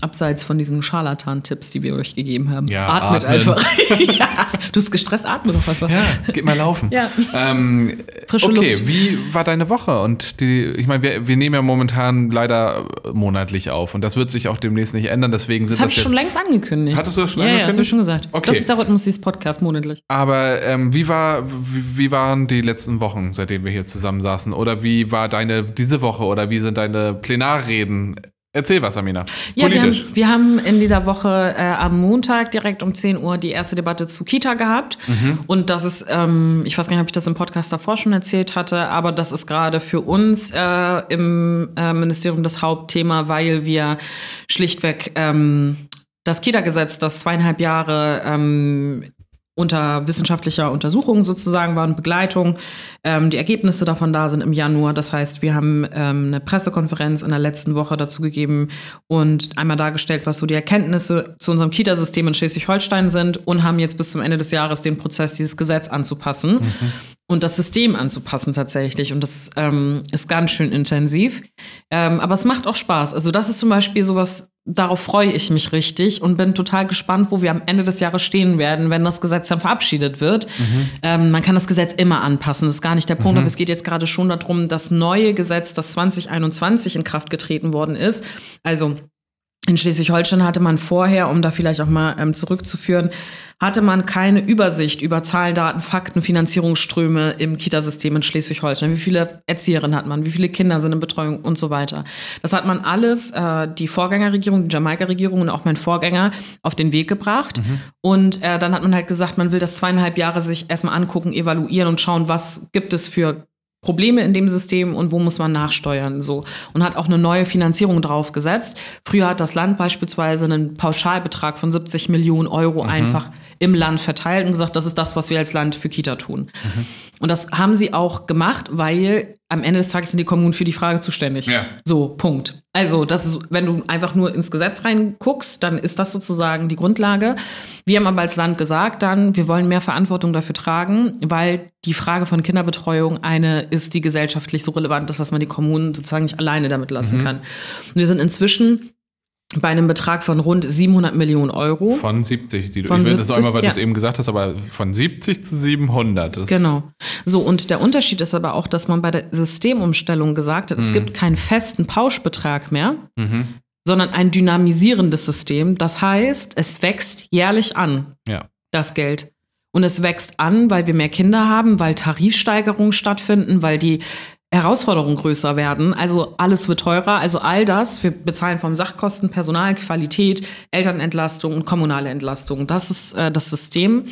Abseits von diesen Scharlatan-Tipps, die wir euch gegeben haben. Ja, Atmet atmen. einfach. ja. Du bist gestresst, atme doch einfach. Ja, geht mal laufen. Ja. Ähm, Frische okay, Luft. wie war deine Woche? Und die, ich meine, wir, wir nehmen ja momentan leider monatlich auf und das wird sich auch demnächst nicht ändern. Deswegen sind Das habe ich schon längst angekündigt. Hattest du das schon ja, Ja, das habe angekündigt? ich schon gesagt. Okay. Das ist der Rhythmus dieses Podcasts monatlich. Aber ähm, wie, war, wie, wie waren die letzten Wochen, seitdem wir hier zusammen saßen? Oder wie war deine diese Woche oder wie sind deine Plenarreden? Erzähl was, Amina. Ja, wir Politisch. haben, wir haben in dieser Woche äh, am Montag direkt um 10 Uhr die erste Debatte zu Kita gehabt. Mhm. Und das ist, ähm, ich weiß gar nicht, ob ich das im Podcast davor schon erzählt hatte, aber das ist gerade für uns äh, im äh, Ministerium das Hauptthema, weil wir schlichtweg ähm, das Kita-Gesetz, das zweieinhalb Jahre ähm, unter wissenschaftlicher Untersuchung sozusagen war und Begleitung. Ähm, die Ergebnisse davon da sind im Januar. Das heißt, wir haben ähm, eine Pressekonferenz in der letzten Woche dazu gegeben und einmal dargestellt, was so die Erkenntnisse zu unserem Kita-System in Schleswig-Holstein sind und haben jetzt bis zum Ende des Jahres den Prozess, dieses Gesetz anzupassen und das System anzupassen tatsächlich. Und das ähm, ist ganz schön intensiv. Ähm, aber es macht auch Spaß. Also das ist zum Beispiel sowas, darauf freue ich mich richtig und bin total gespannt, wo wir am Ende des Jahres stehen werden, wenn das Gesetz dann verabschiedet wird. Ähm, man kann das Gesetz immer anpassen, das ist gar nicht der Punkt, aber es geht jetzt gerade schon darum, das neue Gesetz, das 2021 in Kraft getreten worden ist, also in Schleswig-Holstein hatte man vorher, um da vielleicht auch mal ähm, zurückzuführen, hatte man keine Übersicht über Zahlen, Daten, Fakten, Finanzierungsströme im Kitasystem in Schleswig-Holstein. Wie viele Erzieherinnen hat man, wie viele Kinder sind in Betreuung und so weiter. Das hat man alles, äh, die Vorgängerregierung, die Jamaika-Regierung und auch mein Vorgänger, auf den Weg gebracht. Und äh, dann hat man halt gesagt, man will das zweieinhalb Jahre sich erstmal angucken, evaluieren und schauen, was gibt es für Probleme in dem System und wo muss man nachsteuern so und hat auch eine neue Finanzierung draufgesetzt. Früher hat das Land beispielsweise einen Pauschalbetrag von 70 Millionen Euro einfach im Land verteilt und gesagt, das ist das, was wir als Land für Kita tun. Und das haben sie auch gemacht, weil am Ende des Tages sind die Kommunen für die Frage zuständig. Ja. So, Punkt. Also, das ist, wenn du einfach nur ins Gesetz reinguckst, dann ist das sozusagen die Grundlage. Wir haben aber als Land gesagt dann, wir wollen mehr Verantwortung dafür tragen, weil die Frage von Kinderbetreuung eine ist, die gesellschaftlich so relevant ist, dass man die Kommunen sozusagen nicht alleine damit lassen kann. Und wir sind inzwischen bei einem Betrag von rund 700 Millionen Euro. Von 70. Die, du- Von ich will das noch 70, einmal, weil ja. du es eben gesagt hast, aber von 70 zu 700. Das Genau. So, und der Unterschied ist aber auch, dass man bei der Systemumstellung gesagt hat, es gibt keinen festen Pauschbetrag mehr, sondern ein dynamisierendes System. Das heißt, es wächst jährlich an, Ja. das Geld. Und es wächst an, weil wir mehr Kinder haben, weil Tarifsteigerungen stattfinden, weil die Herausforderungen größer werden. Also alles wird teurer. Also all das, wir bezahlen vom Sachkosten, Personal, Qualität, Elternentlastung und kommunale Entlastung. Das ist äh, das System.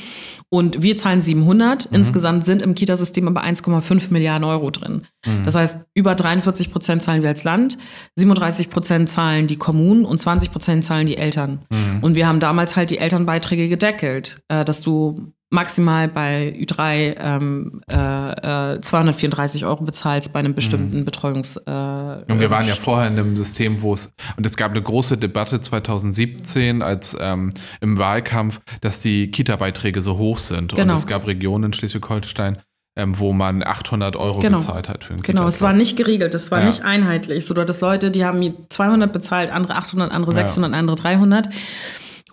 Und wir zahlen 700. Insgesamt sind im Kitasystem aber 1,5 Milliarden Euro drin. Das heißt, über 43 Prozent zahlen wir als Land, 37 Prozent zahlen die Kommunen und 20 Prozent zahlen die Eltern. Und wir haben damals halt die Elternbeiträge gedeckelt, äh, dass du maximal bei Ü3 ähm, äh, äh, 234 Euro bezahlst bei einem bestimmten Betreuungs. Äh, Und wir waren ja vorher in einem System, wo es, und es gab eine große Debatte 2017 als ähm, im Wahlkampf, dass die Kita-Beiträge so hoch sind. Genau. Und es gab Regionen in Schleswig-Holstein, ähm, wo man 800 Euro Genau. bezahlt hat für einen Genau, es war nicht geregelt, es war Ja. nicht einheitlich. So, du hattest Leute, die haben 200 bezahlt, andere 800, andere Ja. 600, andere 300.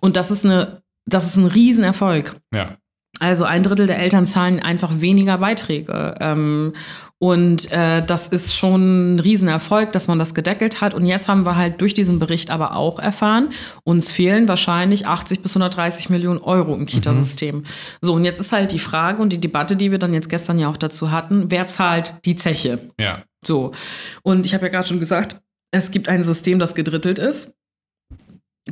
Und das ist eine, das ist ein Riesenerfolg. Ja. Also ein Drittel der Eltern zahlen einfach weniger Beiträge. Ähm, und äh, das ist schon ein Riesenerfolg, dass man das gedeckelt hat. Und jetzt haben wir halt durch diesen Bericht aber auch erfahren, uns fehlen wahrscheinlich 80 bis 130 Millionen Euro im Kitasystem. So, und jetzt ist halt die Frage und die Debatte, die wir dann jetzt gestern ja auch dazu hatten, wer zahlt die Zeche? Ja. So. Und ich habe ja gerade schon gesagt, es gibt ein System, das gedrittelt ist.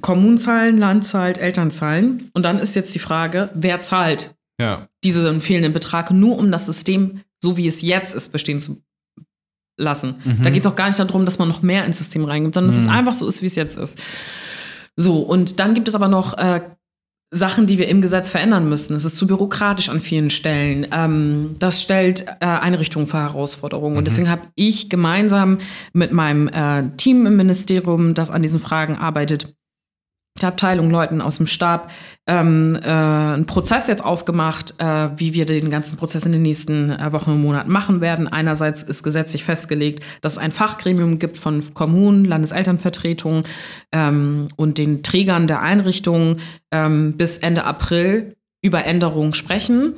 Kommunen zahlen, Land zahlt, Eltern zahlen. Und dann ist jetzt die Frage, wer zahlt Ja. diesen fehlenden Betrag, nur um das System, so wie es jetzt ist, bestehen zu lassen. Da geht es auch gar nicht darum, dass man noch mehr ins System reingibt, sondern dass es einfach so ist, wie es jetzt ist. So, und dann gibt es aber noch äh, Sachen, die wir im Gesetz verändern müssen. Es ist zu bürokratisch an vielen Stellen. Ähm, das stellt äh, Einrichtungen vor Herausforderungen. Und deswegen habe ich gemeinsam mit meinem äh, Team im Ministerium, das an diesen Fragen arbeitet, Abteilung, Leuten aus dem Stab ähm, äh, einen Prozess jetzt aufgemacht, äh, wie wir den ganzen Prozess in den nächsten äh, Wochen und Monaten machen werden. Einerseits ist gesetzlich festgelegt, dass es ein Fachgremium gibt von Kommunen, Landeselternvertretungen ähm, und den Trägern der Einrichtungen ähm, bis Ende April über Änderungen sprechen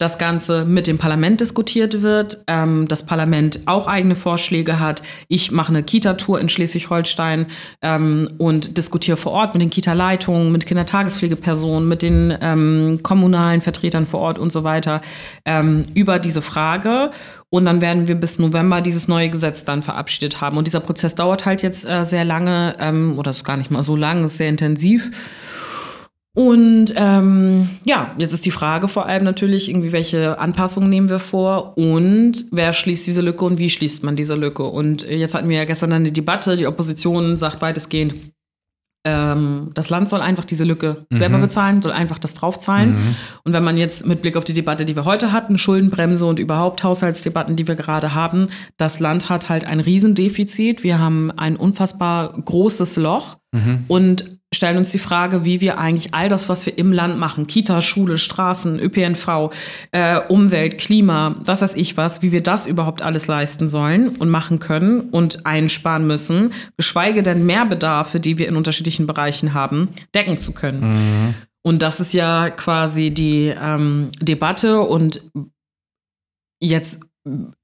das Ganze mit dem Parlament diskutiert wird, ähm, das Parlament auch eigene Vorschläge hat. Ich mache eine Kita-Tour in Schleswig-Holstein ähm, und diskutiere vor Ort mit den Kita-Leitungen, mit Kindertagespflegepersonen, mit den ähm, kommunalen Vertretern vor Ort und so weiter ähm, über diese Frage. Und dann werden wir bis November dieses neue Gesetz dann verabschiedet haben. Und dieser Prozess dauert halt jetzt äh, sehr lange, ähm, oder ist gar nicht mal so lang, ist sehr intensiv. Und ähm, ja, jetzt ist die Frage vor allem natürlich, irgendwie, welche Anpassungen nehmen wir vor und wer schließt diese Lücke und wie schließt man diese Lücke? Und jetzt hatten wir ja gestern eine Debatte, die Opposition sagt weitestgehend, ähm, das Land soll einfach diese Lücke mhm. selber bezahlen, soll einfach das draufzahlen. Mhm. Und wenn man jetzt mit Blick auf die Debatte, die wir heute hatten, Schuldenbremse und überhaupt Haushaltsdebatten, die wir gerade haben, das Land hat halt ein Riesendefizit. Wir haben ein unfassbar großes Loch. Mhm. Und stellen uns die Frage, wie wir eigentlich all das, was wir im Land machen, Kita, Schule, Straßen, ÖPNV, äh, Umwelt, Klima, was weiß ich was, wie wir das überhaupt alles leisten sollen und machen können und einsparen müssen, geschweige denn Mehrbedarfe, die wir in unterschiedlichen Bereichen haben, decken zu können. Mhm. Und das ist ja quasi die ähm, Debatte und jetzt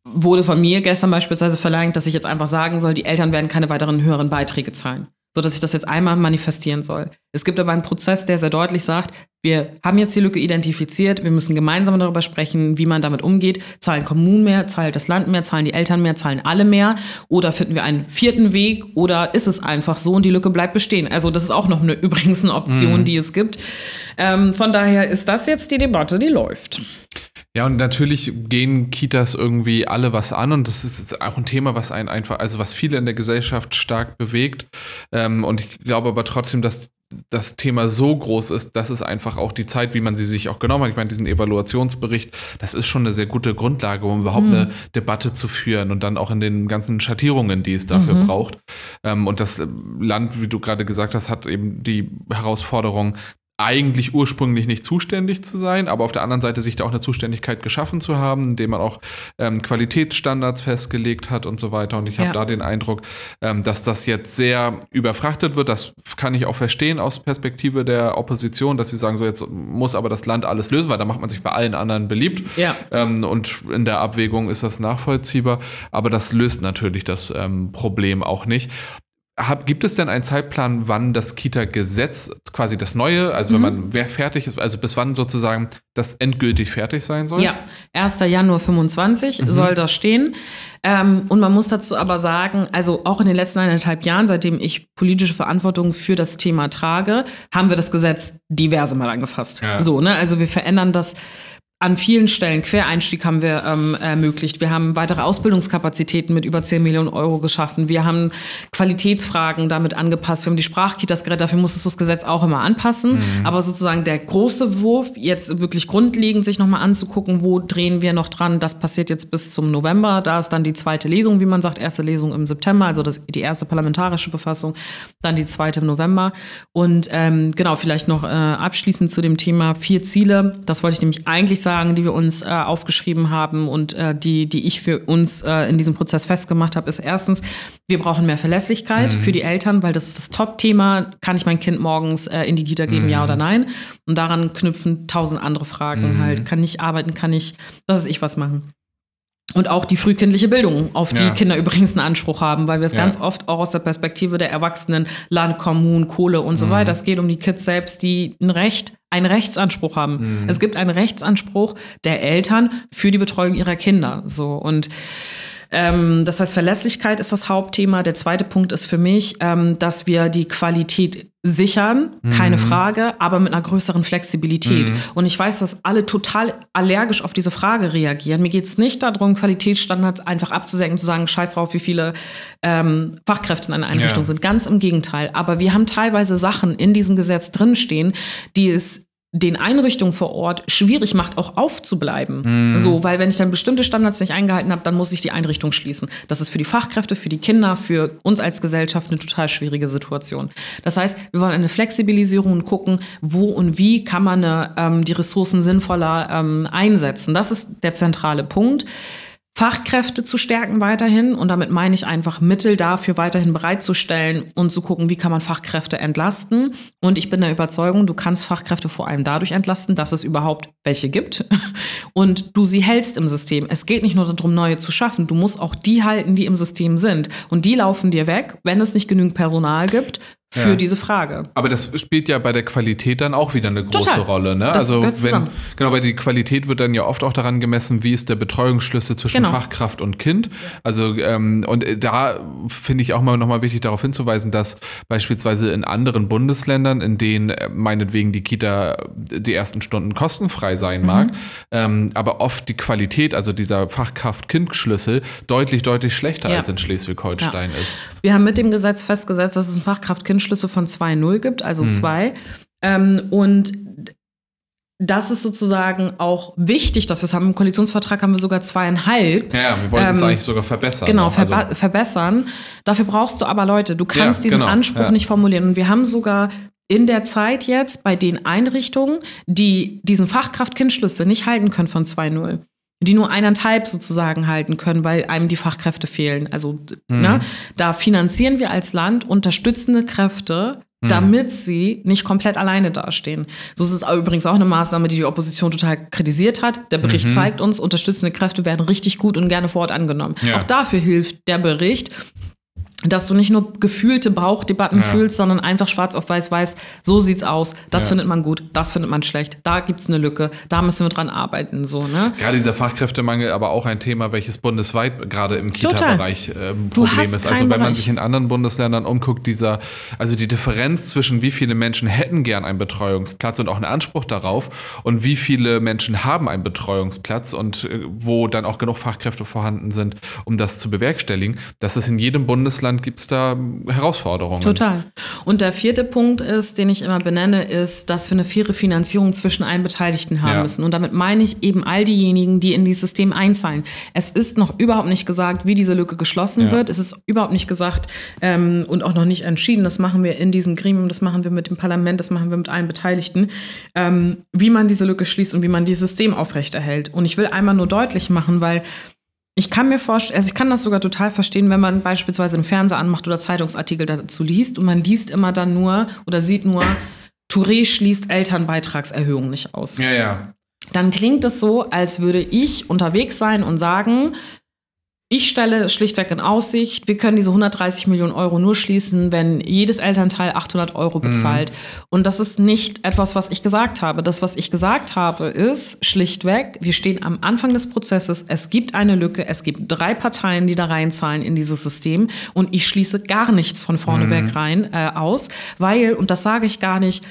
wurde von mir gestern beispielsweise verlangt, dass ich jetzt einfach sagen soll, die Eltern werden keine weiteren höheren Beiträge zahlen so dass ich das jetzt einmal manifestieren soll. Es gibt aber einen Prozess, der sehr deutlich sagt, wir haben jetzt die Lücke identifiziert, wir müssen gemeinsam darüber sprechen, wie man damit umgeht. Zahlen Kommunen mehr, zahlt das Land mehr, zahlen die Eltern mehr, zahlen alle mehr? Oder finden wir einen vierten Weg oder ist es einfach so und die Lücke bleibt bestehen? Also das ist auch noch eine, übrigens eine Option, mhm. die es gibt. Ähm, von daher ist das jetzt die Debatte, die läuft. Ja, und natürlich gehen Kitas irgendwie alle was an und das ist auch ein Thema, was einen einfach, also was viele in der Gesellschaft stark bewegt. Ähm, und ich glaube aber trotzdem, dass das Thema so groß ist, dass es einfach auch die Zeit, wie man sie sich auch genommen hat, ich meine, diesen Evaluationsbericht, das ist schon eine sehr gute Grundlage, um überhaupt mhm. eine Debatte zu führen und dann auch in den ganzen Schattierungen, die es dafür mhm. braucht. Ähm, und das Land, wie du gerade gesagt hast, hat eben die Herausforderung, eigentlich ursprünglich nicht zuständig zu sein, aber auf der anderen Seite sich da auch eine Zuständigkeit geschaffen zu haben, indem man auch ähm, Qualitätsstandards festgelegt hat und so weiter. Und ich habe ja. da den Eindruck, ähm, dass das jetzt sehr überfrachtet wird. Das kann ich auch verstehen aus Perspektive der Opposition, dass sie sagen, so jetzt muss aber das Land alles lösen, weil da macht man sich bei allen anderen beliebt. Ja. Ähm, und in der Abwägung ist das nachvollziehbar. Aber das löst natürlich das ähm, Problem auch nicht. Hab, gibt es denn einen Zeitplan, wann das Kita-Gesetz, quasi das neue, also mhm. wenn man wer fertig ist, also bis wann sozusagen das endgültig fertig sein soll? Ja, 1. Januar 25 mhm. soll das stehen. Ähm, und man muss dazu aber sagen, also auch in den letzten eineinhalb Jahren, seitdem ich politische Verantwortung für das Thema trage, haben wir das Gesetz diverse Mal angefasst. Ja. So, ne? Also wir verändern das an vielen Stellen Quereinstieg haben wir ähm, ermöglicht. Wir haben weitere Ausbildungskapazitäten mit über 10 Millionen Euro geschaffen. Wir haben Qualitätsfragen damit angepasst. Wir haben die Sprachkitas gerettet. Dafür musstest du das Gesetz auch immer anpassen. Mhm. Aber sozusagen der große Wurf, jetzt wirklich grundlegend sich nochmal anzugucken, wo drehen wir noch dran, das passiert jetzt bis zum November. Da ist dann die zweite Lesung, wie man sagt, erste Lesung im September, also das, die erste parlamentarische Befassung, dann die zweite im November. Und ähm, genau, vielleicht noch äh, abschließend zu dem Thema vier Ziele. Das wollte ich nämlich eigentlich sagen, die wir uns äh, aufgeschrieben haben und äh, die, die ich für uns äh, in diesem Prozess festgemacht habe, ist erstens, wir brauchen mehr Verlässlichkeit mhm. für die Eltern, weil das ist das Top-Thema. Kann ich mein Kind morgens äh, in die Kita geben, mhm. ja oder nein? Und daran knüpfen tausend andere Fragen mhm. halt. Kann ich arbeiten, kann ich, das ist ich was machen. Und auch die frühkindliche Bildung, auf die ja. Kinder übrigens einen Anspruch haben, weil wir es ja. ganz oft auch aus der Perspektive der Erwachsenen, Land, Kommunen, Kohle und so mhm. weiter. Es geht um die Kids selbst, die ein Recht, einen Rechtsanspruch haben. Mhm. Es gibt einen Rechtsanspruch der Eltern für die Betreuung ihrer Kinder. So und ähm, das heißt, Verlässlichkeit ist das Hauptthema. Der zweite Punkt ist für mich, ähm, dass wir die Qualität sichern, keine mhm. Frage, aber mit einer größeren Flexibilität. Mhm. Und ich weiß, dass alle total allergisch auf diese Frage reagieren. Mir geht es nicht darum, Qualitätsstandards einfach abzusenken, zu sagen, scheiß drauf, wie viele ähm, Fachkräfte in einer Einrichtung ja. sind. Ganz im Gegenteil. Aber wir haben teilweise Sachen in diesem Gesetz drinstehen, die es den Einrichtungen vor Ort schwierig macht, auch aufzubleiben. Mhm. So, weil wenn ich dann bestimmte Standards nicht eingehalten habe, dann muss ich die Einrichtung schließen. Das ist für die Fachkräfte, für die Kinder, für uns als Gesellschaft eine total schwierige Situation. Das heißt, wir wollen eine Flexibilisierung und gucken, wo und wie kann man eine, ähm, die Ressourcen sinnvoller ähm, einsetzen. Das ist der zentrale Punkt. Fachkräfte zu stärken weiterhin und damit meine ich einfach Mittel dafür weiterhin bereitzustellen und zu gucken, wie kann man Fachkräfte entlasten. Und ich bin der Überzeugung, du kannst Fachkräfte vor allem dadurch entlasten, dass es überhaupt welche gibt und du sie hältst im System. Es geht nicht nur darum, neue zu schaffen, du musst auch die halten, die im System sind. Und die laufen dir weg, wenn es nicht genügend Personal gibt für ja. diese Frage. Aber das spielt ja bei der Qualität dann auch wieder eine große Total. Rolle. Ne? also wenn, genau, weil die Qualität wird dann ja oft auch daran gemessen, wie ist der Betreuungsschlüssel zwischen genau. Fachkraft und Kind. Also ähm, und da finde ich auch mal nochmal wichtig darauf hinzuweisen, dass beispielsweise in anderen Bundesländern, in denen äh, meinetwegen die Kita die ersten Stunden kostenfrei sein mhm. mag, ähm, aber oft die Qualität, also dieser Fachkraft-Kind-Schlüssel, deutlich, deutlich schlechter ja. als in Schleswig-Holstein ja. ist. Wir haben mit dem Gesetz festgesetzt, dass es ein Fachkraft-Kind Anschlüsse von 2.0 gibt, also mhm. zwei. Ähm, und das ist sozusagen auch wichtig, dass wir es haben. Im Koalitionsvertrag haben wir sogar zweieinhalb. Ja, wir wollten es ähm, eigentlich sogar verbessern. Genau, verba also. verbessern. Dafür brauchst du aber Leute. Du kannst ja, diesen genau, Anspruch ja. nicht formulieren. Und wir haben sogar in der Zeit jetzt bei den Einrichtungen, die diesen Fachkraft-Kindschlüssel nicht halten können von 2.0, die nur eineinhalb sozusagen halten können, weil einem die Fachkräfte fehlen. Also mhm. ne, da finanzieren wir als Land unterstützende Kräfte, mhm. damit sie nicht komplett alleine dastehen. So ist es übrigens auch eine Maßnahme, die die Opposition total kritisiert hat. Der Bericht mhm. zeigt uns, unterstützende Kräfte werden richtig gut und gerne vor Ort angenommen. Ja. Auch dafür hilft der Bericht, dass du nicht nur gefühlte Bauchdebatten ja. fühlst, sondern einfach schwarz auf weiß weiß, so sieht's aus, das ja. findet man gut, das findet man schlecht, da gibt's eine Lücke, da müssen wir dran arbeiten, so, ne? Gerade dieser Fachkräftemangel, aber auch ein Thema, welches bundesweit gerade im Kita-Bereich äh, Problem ist. Also wenn man Bereich. sich in anderen Bundesländern umguckt, dieser, also die Differenz zwischen wie viele Menschen hätten gern einen Betreuungsplatz und auch einen Anspruch darauf und wie viele Menschen haben einen Betreuungsplatz und äh, wo dann auch genug Fachkräfte vorhanden sind, um das zu bewerkstelligen, das ist in jedem Bundesland Deutschland gibt es da Herausforderungen. Total. Und der vierte Punkt ist, den ich immer benenne, ist, dass wir eine faire Finanzierung zwischen allen Beteiligten haben ja. müssen. Und damit meine ich eben all diejenigen, die in dieses System einzahlen. Es ist noch überhaupt nicht gesagt, wie diese Lücke geschlossen ja. wird. Es ist überhaupt nicht gesagt ähm, und auch noch nicht entschieden. Das machen wir in diesem Gremium, das machen wir mit dem Parlament, das machen wir mit allen Beteiligten, ähm, wie man diese Lücke schließt und wie man dieses System aufrechterhält. Und ich will einmal nur deutlich machen, weil ich kann mir vorstellen, also ich kann das sogar total verstehen, wenn man beispielsweise einen Fernseher anmacht oder Zeitungsartikel dazu liest und man liest immer dann nur oder sieht nur, Touré schließt Elternbeitragserhöhung nicht aus. Ja, ja. Dann klingt es so, als würde ich unterwegs sein und sagen, ich stelle schlichtweg in Aussicht, wir können diese 130 Millionen Euro nur schließen, wenn jedes Elternteil 800 Euro bezahlt. Mhm. Und das ist nicht etwas, was ich gesagt habe. Das, was ich gesagt habe, ist schlichtweg, wir stehen am Anfang des Prozesses, es gibt eine Lücke, es gibt drei Parteien, die da reinzahlen in dieses System und ich schließe gar nichts von vorne mhm. weg rein äh, aus, weil, und das sage ich gar nicht,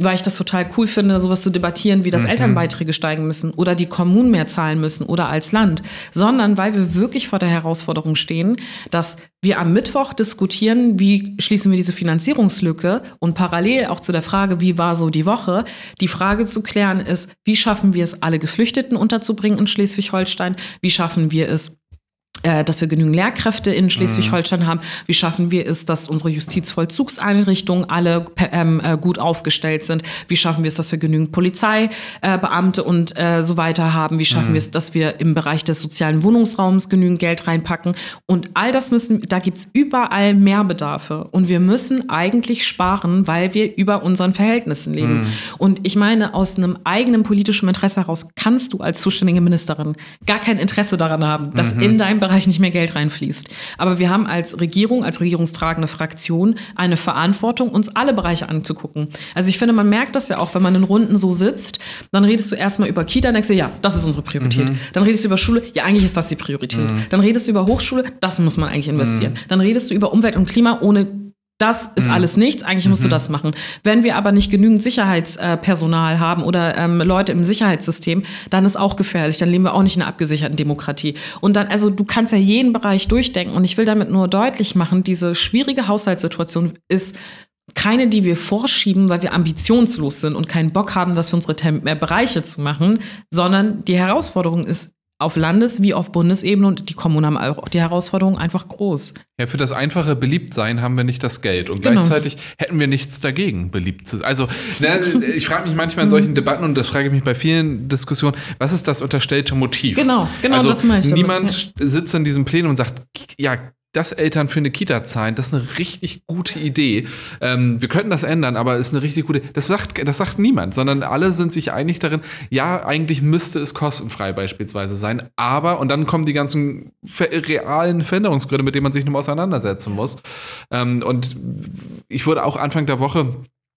weil ich das total cool finde, sowas zu debattieren, wie das mhm. Elternbeiträge steigen müssen oder die Kommunen mehr zahlen müssen oder als Land, sondern weil wir wirklich vor der Herausforderung stehen, dass wir am Mittwoch diskutieren, wie schließen wir diese Finanzierungslücke und parallel auch zu der Frage, wie war so die Woche, die Frage zu klären ist, wie schaffen wir es, alle Geflüchteten unterzubringen in Schleswig-Holstein, wie schaffen wir es, dass wir genügend Lehrkräfte in Schleswig-Holstein mhm. haben. Wie schaffen wir es, dass unsere Justizvollzugseinrichtungen alle ähm, äh, gut aufgestellt sind? Wie schaffen wir es, dass wir genügend Polizeibeamte äh, und äh, so weiter haben? Wie schaffen mhm. wir es, dass wir im Bereich des sozialen Wohnungsraums genügend Geld reinpacken? Und all das müssen, da gibt es überall Mehrbedarfe. Und wir müssen eigentlich sparen, weil wir über unseren Verhältnissen leben. Mhm. Und ich meine, aus einem eigenen politischen Interesse heraus kannst du als zuständige Ministerin gar kein Interesse daran haben, dass mhm. in deinem Bereich Bereich nicht mehr Geld reinfließt. Aber wir haben als Regierung, als regierungstragende Fraktion eine Verantwortung, uns alle Bereiche anzugucken. Also ich finde, man merkt das ja auch, wenn man in Runden so sitzt, dann redest du erstmal über Kita, dann denkst du, ja, das ist unsere Priorität. Mhm. Dann redest du über Schule, ja, eigentlich ist das die Priorität. Mhm. Dann redest du über Hochschule, das muss man eigentlich investieren. Mhm. Dann redest du über Umwelt und Klima ohne das ist mhm. alles nichts, eigentlich musst mhm. du das machen. Wenn wir aber nicht genügend Sicherheitspersonal haben oder ähm, Leute im Sicherheitssystem, dann ist auch gefährlich. Dann leben wir auch nicht in einer abgesicherten Demokratie. Und dann, also du kannst ja jeden Bereich durchdenken. Und ich will damit nur deutlich machen, diese schwierige Haushaltssituation ist keine, die wir vorschieben, weil wir ambitionslos sind und keinen Bock haben, was für unsere Tem äh, Bereiche zu machen, sondern die Herausforderung ist auf Landes- wie auf Bundesebene und die Kommunen haben auch die Herausforderung einfach groß. Ja, für das einfache Beliebtsein haben wir nicht das Geld und Genau. gleichzeitig hätten wir nichts dagegen, beliebt zu sein. Also, ne, ich frage mich manchmal in solchen Debatten und das frage ich mich bei vielen Diskussionen, was ist das unterstellte Motiv? Genau, genau also, das meine ich damit, Niemand sitzt in diesem Plenum und sagt, ja, dass Eltern für eine Kita zahlen, das ist eine richtig gute Idee. Ähm, wir könnten das ändern, aber es ist eine richtig gute. Das sagt, das sagt niemand, sondern alle sind sich einig darin, ja, eigentlich müsste es kostenfrei beispielsweise sein. Aber, und dann kommen die ganzen realen Veränderungsgründe, mit denen man sich nun auseinandersetzen muss. Ähm, und ich wurde auch Anfang der Woche,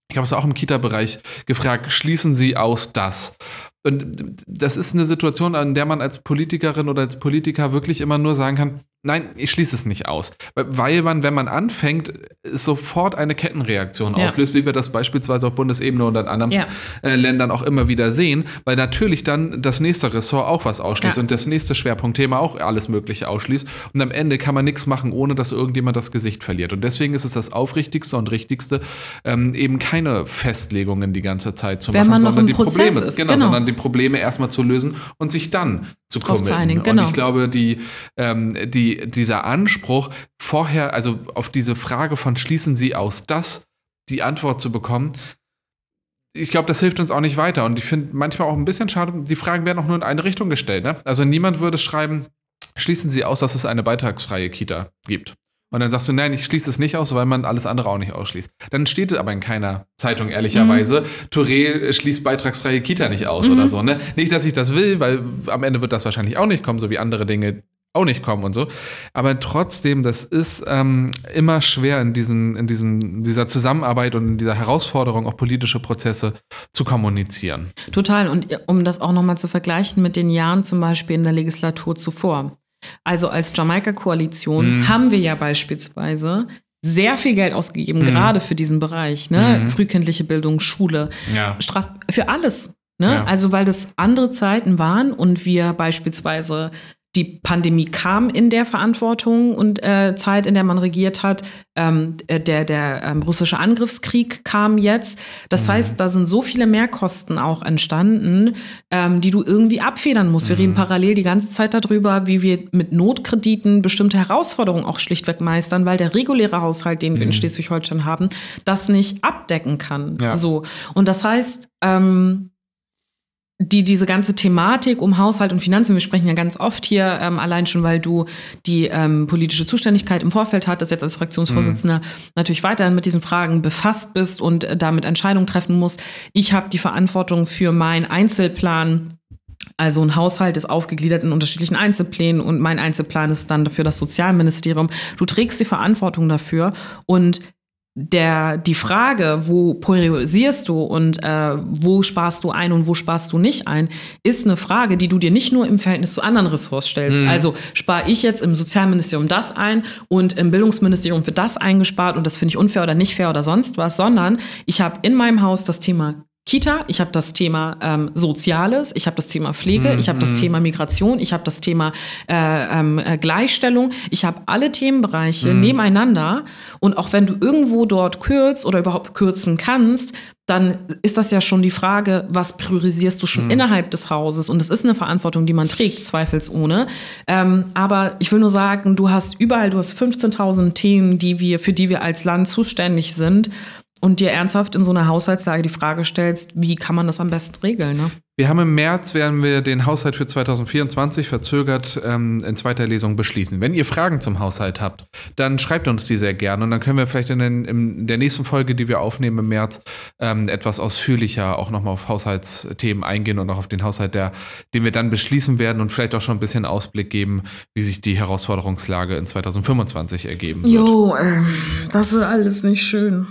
ich glaube, es war auch im Kita-Bereich, gefragt, schließen Sie aus das? Und das ist eine Situation, an der man als Politikerin oder als Politiker wirklich immer nur sagen kann, nein, ich schließe es nicht aus. Weil man, wenn man anfängt, sofort eine Kettenreaktion Ja. auslöst, wie wir das beispielsweise auf Bundesebene oder in anderen Ja. äh, Ländern auch immer wieder sehen, weil natürlich dann das nächste Ressort auch was ausschließt Ja. und das nächste Schwerpunktthema auch alles Mögliche ausschließt. Und am Ende kann man nichts machen, ohne dass irgendjemand das Gesicht verliert. Und deswegen ist es das Aufrichtigste und Richtigste, ähm, eben keine Festlegungen die ganze Zeit zu Wenn machen, sondern die Prozess Probleme, ist, genau, genau. sondern die Probleme erstmal zu lösen und sich dann zu committen. einigen, Und genau. ich glaube, die, ähm, die, dieser Anspruch, vorher, also auf diese Frage von schließen Sie aus das, die Antwort zu bekommen, ich glaube, das hilft uns auch nicht weiter. Und ich finde manchmal auch ein bisschen schade, die Fragen werden auch nur in eine Richtung gestellt. Ne? Also niemand würde schreiben, schließen Sie aus, dass es eine beitragsfreie Kita gibt. Und dann sagst du, nein, ich schließe es nicht aus, weil man alles andere auch nicht ausschließt. Dann steht aber in keiner Zeitung, ehrlicherweise, Touré schließt beitragsfreie Kita nicht aus oder so. Ne? Nicht, dass ich das will, weil am Ende wird das wahrscheinlich auch nicht kommen, so wie andere Dinge auch nicht kommen und so. Aber trotzdem, das ist ähm, immer schwer in, diesen, in diesen, dieser Zusammenarbeit und in dieser Herausforderung, auch politische Prozesse zu kommunizieren. Total. Und um das auch nochmal zu vergleichen mit den Jahren zum Beispiel in der Legislatur zuvor. Also als Jamaika-Koalition Mhm. haben wir ja beispielsweise sehr viel Geld ausgegeben, Mhm. gerade für diesen Bereich. Ne? Mhm. Frühkindliche Bildung, Schule, Ja. Straß für alles. Ne? Ja. Also weil das andere Zeiten waren und wir beispielsweise die Pandemie kam in der Verantwortung und äh, Zeit, in der man regiert hat. Ähm, äh, der der ähm, russische Angriffskrieg kam jetzt. Das Mhm. heißt, da sind so viele Mehrkosten auch entstanden, ähm, die du irgendwie abfedern musst. Wir reden parallel die ganze Zeit darüber, wie wir mit Notkrediten bestimmte Herausforderungen auch schlichtweg meistern, weil der reguläre Haushalt, den wir in Schleswig-Holstein haben, das nicht abdecken kann. Ja. So. Und das heißt, ähm, die, diese ganze Thematik um Haushalt und Finanzen, wir sprechen ja ganz oft hier, ähm, allein schon, weil du die ähm, politische Zuständigkeit im Vorfeld hattest, jetzt als Fraktionsvorsitzender natürlich weiterhin mit diesen Fragen befasst bist und äh, damit Entscheidungen treffen musst. Ich habe die Verantwortung für meinen Einzelplan. Also ein Haushalt ist aufgegliedert in unterschiedlichen Einzelplänen und mein Einzelplan ist dann dafür das Sozialministerium. Du trägst die Verantwortung dafür und der, die Frage, wo priorisierst du und äh, wo sparst du ein und wo sparst du nicht ein, ist eine Frage, die du dir nicht nur im Verhältnis zu anderen Ressorts stellst. Also spare ich jetzt im Sozialministerium das ein und im Bildungsministerium wird das eingespart und das finde ich unfair oder nicht fair oder sonst was, sondern ich habe in meinem Haus das Thema Kita, ich habe das Thema ähm, Soziales, ich habe das Thema Pflege, ich habe das Thema Migration, ich habe das Thema äh, ähm, äh, Gleichstellung, ich habe alle Themenbereiche nebeneinander. Und auch wenn du irgendwo dort kürzt oder überhaupt kürzen kannst, dann ist das ja schon die Frage, was priorisierst du schon innerhalb des Hauses? Und das ist eine Verantwortung, die man trägt, zweifelsohne. Ähm, aber ich will nur sagen, du hast überall, du hast 15.000 Themen, die wir, für die wir als Land zuständig sind und dir ernsthaft in so einer Haushaltslage die Frage stellst, wie kann man das am besten regeln? Ne? Wir haben im März, werden wir den Haushalt für 2024 verzögert ähm, in zweiter Lesung beschließen. Wenn ihr Fragen zum Haushalt habt, dann schreibt uns die sehr gerne und dann können wir vielleicht in, den, in der nächsten Folge, die wir aufnehmen im März, ähm, etwas ausführlicher auch nochmal auf Haushaltsthemen eingehen und auch auf den Haushalt, der, den wir dann beschließen werden und vielleicht auch schon ein bisschen Ausblick geben, wie sich die Herausforderungslage in 2025 ergeben wird. Jo, ähm, das wird alles nicht schön.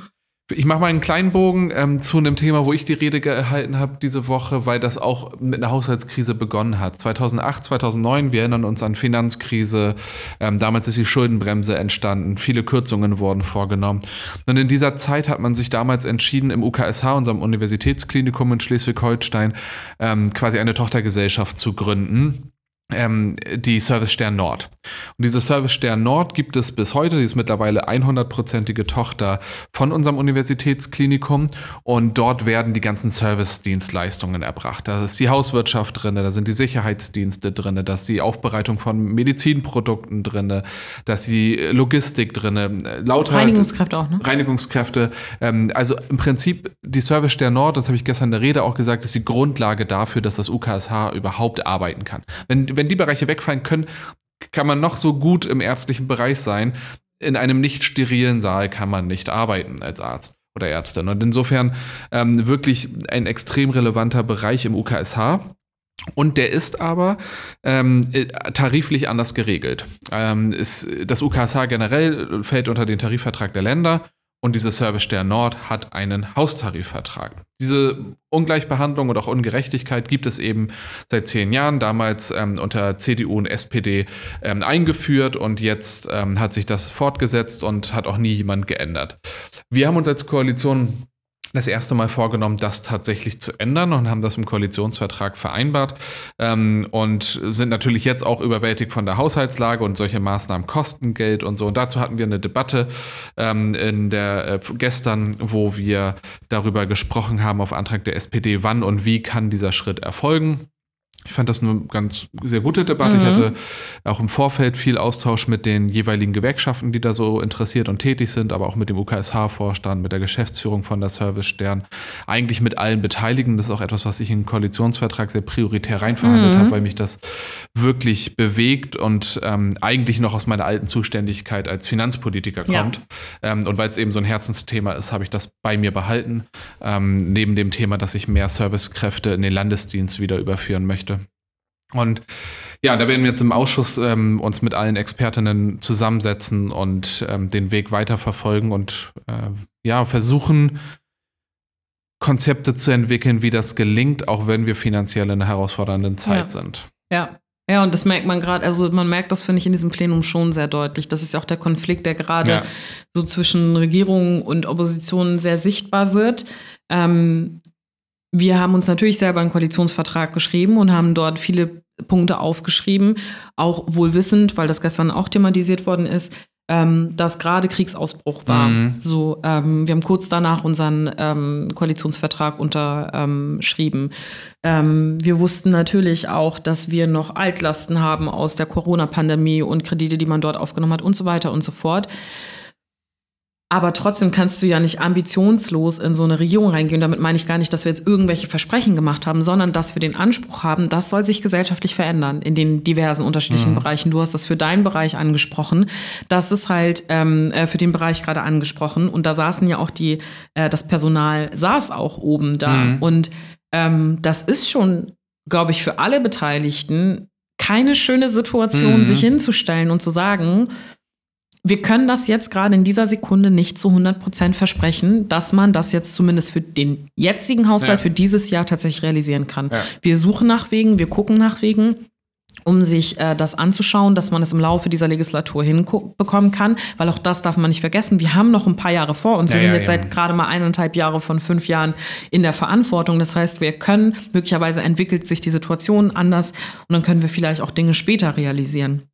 Ich mache mal einen kleinen Bogen ähm, zu einem Thema, wo ich die Rede gehalten habe diese Woche, weil das auch mit einer Haushaltskrise begonnen hat. 2008, 2009, wir erinnern uns an Finanzkrise. Ähm, damals ist die Schuldenbremse entstanden. Viele Kürzungen wurden vorgenommen. Und in dieser Zeit hat man sich damals entschieden, im UKSH, unserem Universitätsklinikum in Schleswig-Holstein, ähm, quasi eine Tochtergesellschaft zu gründen ähm, die Service Stern Nord. Und diese Service Stern Nord gibt es bis heute. Die ist mittlerweile 100%ige Tochter von unserem Universitätsklinikum. Und dort werden die ganzen Service-Dienstleistungen erbracht. Da ist die Hauswirtschaft drin, da sind die Sicherheitsdienste drin, da ist die Aufbereitung von Medizinprodukten drin, da ist die Logistik drin. Lauter Reinigungskräfte auch, ne? Reinigungskräfte. Ähm, also im Prinzip die Service Stern Nord, das habe ich gestern in der Rede auch gesagt, ist die Grundlage dafür, dass das UKSH überhaupt arbeiten kann. Wenn, wenn die Bereiche wegfallen können, kann man noch so gut im ärztlichen Bereich sein. In einem nicht sterilen Saal kann man nicht arbeiten als Arzt oder Ärztin. Und insofern ähm, wirklich ein extrem relevanter Bereich im UKSH. Und der ist aber ähm, äh, tariflich anders geregelt. Ähm, ist, das UKSH generell fällt unter den Tarifvertrag der Länder und diese Service Stern Nord hat einen Haustarifvertrag. Diese Ungleichbehandlung oder auch Ungerechtigkeit gibt es eben seit zehn Jahren, damals ähm, unter CDU und SPD ähm, eingeführt und jetzt ähm, hat sich das fortgesetzt und hat auch nie jemand geändert. Wir haben uns als Koalition das erste Mal vorgenommen, das tatsächlich zu ändern und haben das im Koalitionsvertrag vereinbart ähm, und sind natürlich jetzt auch überwältigt von der Haushaltslage und solche Maßnahmen kosten Geld und so. Und dazu hatten wir eine Debatte ähm, in der äh, gestern, wo wir darüber gesprochen haben auf Antrag der SPD, wann und wie kann dieser Schritt erfolgen. Ich fand das eine ganz sehr gute Debatte. Mhm. Ich hatte auch im Vorfeld viel Austausch mit den jeweiligen Gewerkschaften, die da so interessiert und tätig sind, aber auch mit dem UKSH-Vorstand, mit der Geschäftsführung von der Service Stern, eigentlich mit allen Beteiligten. Das ist auch etwas, was ich in den Koalitionsvertrag sehr prioritär reinverhandelt mhm. habe, weil mich das wirklich bewegt und ähm, eigentlich noch aus meiner alten Zuständigkeit als Finanzpolitiker kommt. Ja. Ähm, und weil es eben so ein Herzensthema ist, habe ich das bei mir behalten. Ähm, neben dem Thema, dass ich mehr Servicekräfte in den Landesdienst wieder überführen möchte und ja, da werden wir jetzt im Ausschuss ähm, uns mit allen Expertinnen zusammensetzen und ähm, den Weg weiterverfolgen und äh, ja, versuchen, Konzepte zu entwickeln, wie das gelingt, auch wenn wir finanziell in einer herausfordernden Zeit ja. sind. Ja. Ja, und das merkt man gerade, also man merkt das, finde ich, in diesem Plenum schon sehr deutlich. Das ist ja auch der Konflikt, der gerade ja. so zwischen Regierung und Opposition sehr sichtbar wird. Ähm, wir haben uns natürlich selber einen Koalitionsvertrag geschrieben und haben dort viele Punkte aufgeschrieben, auch wohl wissend, weil das gestern auch thematisiert worden ist, ähm, dass gerade Kriegsausbruch war. Mhm. So, ähm, wir haben kurz danach unseren ähm, Koalitionsvertrag unterschrieben. Ähm, wir wussten natürlich auch, dass wir noch Altlasten haben aus der Corona-Pandemie und Kredite, die man dort aufgenommen hat und so weiter und so fort. Aber trotzdem kannst du ja nicht ambitionslos in so eine Regierung reingehen. Damit meine ich gar nicht, dass wir jetzt irgendwelche Versprechen gemacht haben, sondern dass wir den Anspruch haben, das soll sich gesellschaftlich verändern in den diversen unterschiedlichen mhm. Bereichen. Du hast das für deinen Bereich angesprochen. Das ist halt ähm, äh, für den Bereich gerade angesprochen. Und da saßen ja auch die, äh, das Personal saß auch oben da. Mhm. Und ähm, das ist schon, glaube ich, für alle Beteiligten keine schöne Situation, mhm. sich hinzustellen und zu sagen, wir können das jetzt gerade in dieser Sekunde nicht zu 100 Prozent versprechen, dass man das jetzt zumindest für den jetzigen Haushalt, ja. für dieses Jahr tatsächlich realisieren kann. Ja. Wir suchen nach Wegen, wir gucken nach Wegen um sich äh, das anzuschauen, dass man es im Laufe dieser Legislatur hinbekommen kann, weil auch das darf man nicht vergessen. Wir haben noch ein paar Jahre vor uns. Ja, wir sind ja, jetzt ja. seit gerade mal eineinhalb Jahre von fünf Jahren in der Verantwortung. Das heißt, wir können, möglicherweise entwickelt sich die Situation anders und dann können wir vielleicht auch Dinge später realisieren.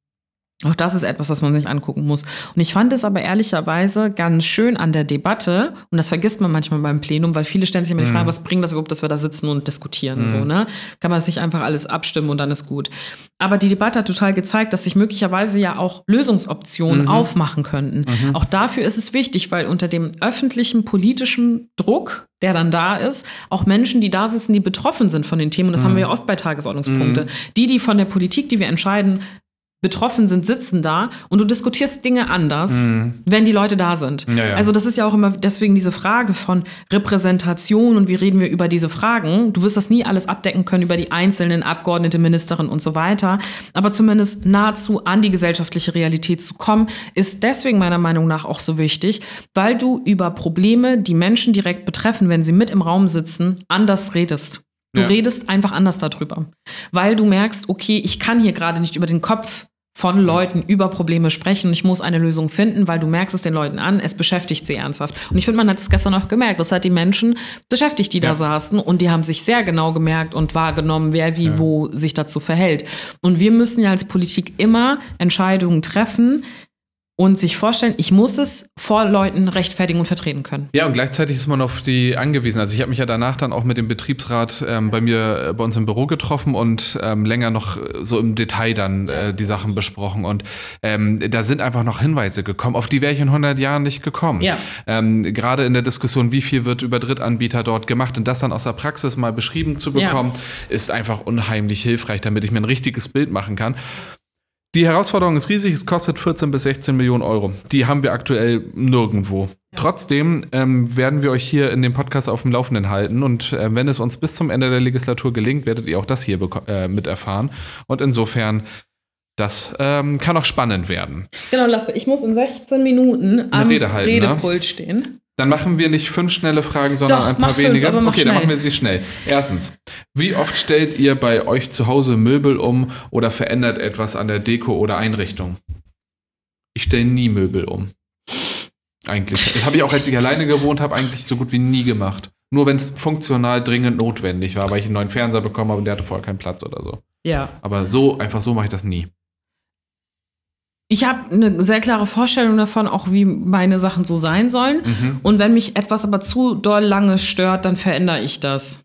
Auch das ist etwas, was man sich angucken muss. Und ich fand es aber ehrlicherweise ganz schön an der Debatte, und das vergisst man manchmal beim Plenum, weil viele stellen sich immer die Frage, mhm. was bringt das überhaupt, dass wir da sitzen und diskutieren? Mhm. So, ne? Kann man sich einfach alles abstimmen und dann ist gut. Aber die Debatte hat total gezeigt, dass sich möglicherweise ja auch Lösungsoptionen mhm. aufmachen könnten. Mhm. Auch dafür ist es wichtig, weil unter dem öffentlichen politischen Druck, der dann da ist, auch Menschen, die da sitzen, die betroffen sind von den Themen, und das haben mhm. wir ja oft bei Tagesordnungspunkte, mhm. die, die von der Politik, die wir entscheiden, betroffen sind, sitzen da und du diskutierst Dinge anders, mhm. wenn die Leute da sind. Ja, ja. Also das ist ja auch immer deswegen diese Frage von Repräsentation und wie reden wir über diese Fragen. Du wirst das nie alles abdecken können über die einzelnen Abgeordnete, Ministerinnen und so weiter, aber zumindest nahezu an die gesellschaftliche Realität zu kommen, ist deswegen meiner Meinung nach auch so wichtig, weil du über Probleme, die Menschen direkt betreffen, wenn sie mit im Raum sitzen, anders redest. Du ja. redest einfach anders darüber, weil du merkst, okay, ich kann hier gerade nicht über den Kopf von Leuten über Probleme sprechen. Ich muss eine Lösung finden, weil du merkst es den Leuten an, es beschäftigt sie ernsthaft. Und ich finde, man hat es gestern auch gemerkt. Das hat die Menschen beschäftigt, die da Ja. saßen und die haben sich sehr genau gemerkt und wahrgenommen, wer wie wo sich dazu verhält. Und wir müssen ja als Politik immer Entscheidungen treffen und sich vorstellen, ich muss es vor Leuten rechtfertigen und vertreten können. Ja, und gleichzeitig ist man auf die angewiesen. Also ich habe mich ja danach dann auch mit dem Betriebsrat ähm, bei mir äh, bei uns im Büro getroffen und ähm, länger noch äh, so im Detail dann äh, die Sachen besprochen. Und ähm, da sind einfach noch Hinweise gekommen, auf die wäre ich in 100 Jahren nicht gekommen. Ja. Ähm, Gerade in der Diskussion, wie viel wird über Drittanbieter dort gemacht und das dann aus der Praxis mal beschrieben zu Ja. bekommen, ist einfach unheimlich hilfreich, damit ich mir ein richtiges Bild machen kann. Die Herausforderung ist riesig, es kostet 14 bis 16 Millionen Euro. Die haben wir aktuell nirgendwo. Trotzdem ähm, werden wir euch hier in dem Podcast auf dem Laufenden halten und äh, wenn es uns bis zum Ende der Legislatur gelingt, werdet ihr auch das hier äh, miterfahren. Und insofern, das ähm, kann auch spannend werden. Genau, Lasse, ich muss in 16 Minuten am ne? Redepult stehen. Dann machen wir nicht fünf schnelle Fragen, sondern Doch, ein paar mach fünf, wenige. aber mach okay, dann schnell. machen wir sie schnell. Erstens, wie oft stellt ihr bei euch zu Hause Möbel um oder verändert etwas an der Deko oder Einrichtung? Ich stelle nie Möbel um. Eigentlich. Das habe ich auch, als ich alleine gewohnt habe, eigentlich so gut wie nie gemacht. Nur wenn es funktional dringend notwendig war, weil ich einen neuen Fernseher bekommen habe und der hatte vorher keinen Platz oder so. Ja. Aber so, einfach so mache ich das nie. Ich habe eine sehr klare Vorstellung davon, auch wie meine Sachen so sein sollen. Mhm. Und wenn mich etwas aber zu doll lange stört, dann verändere ich das.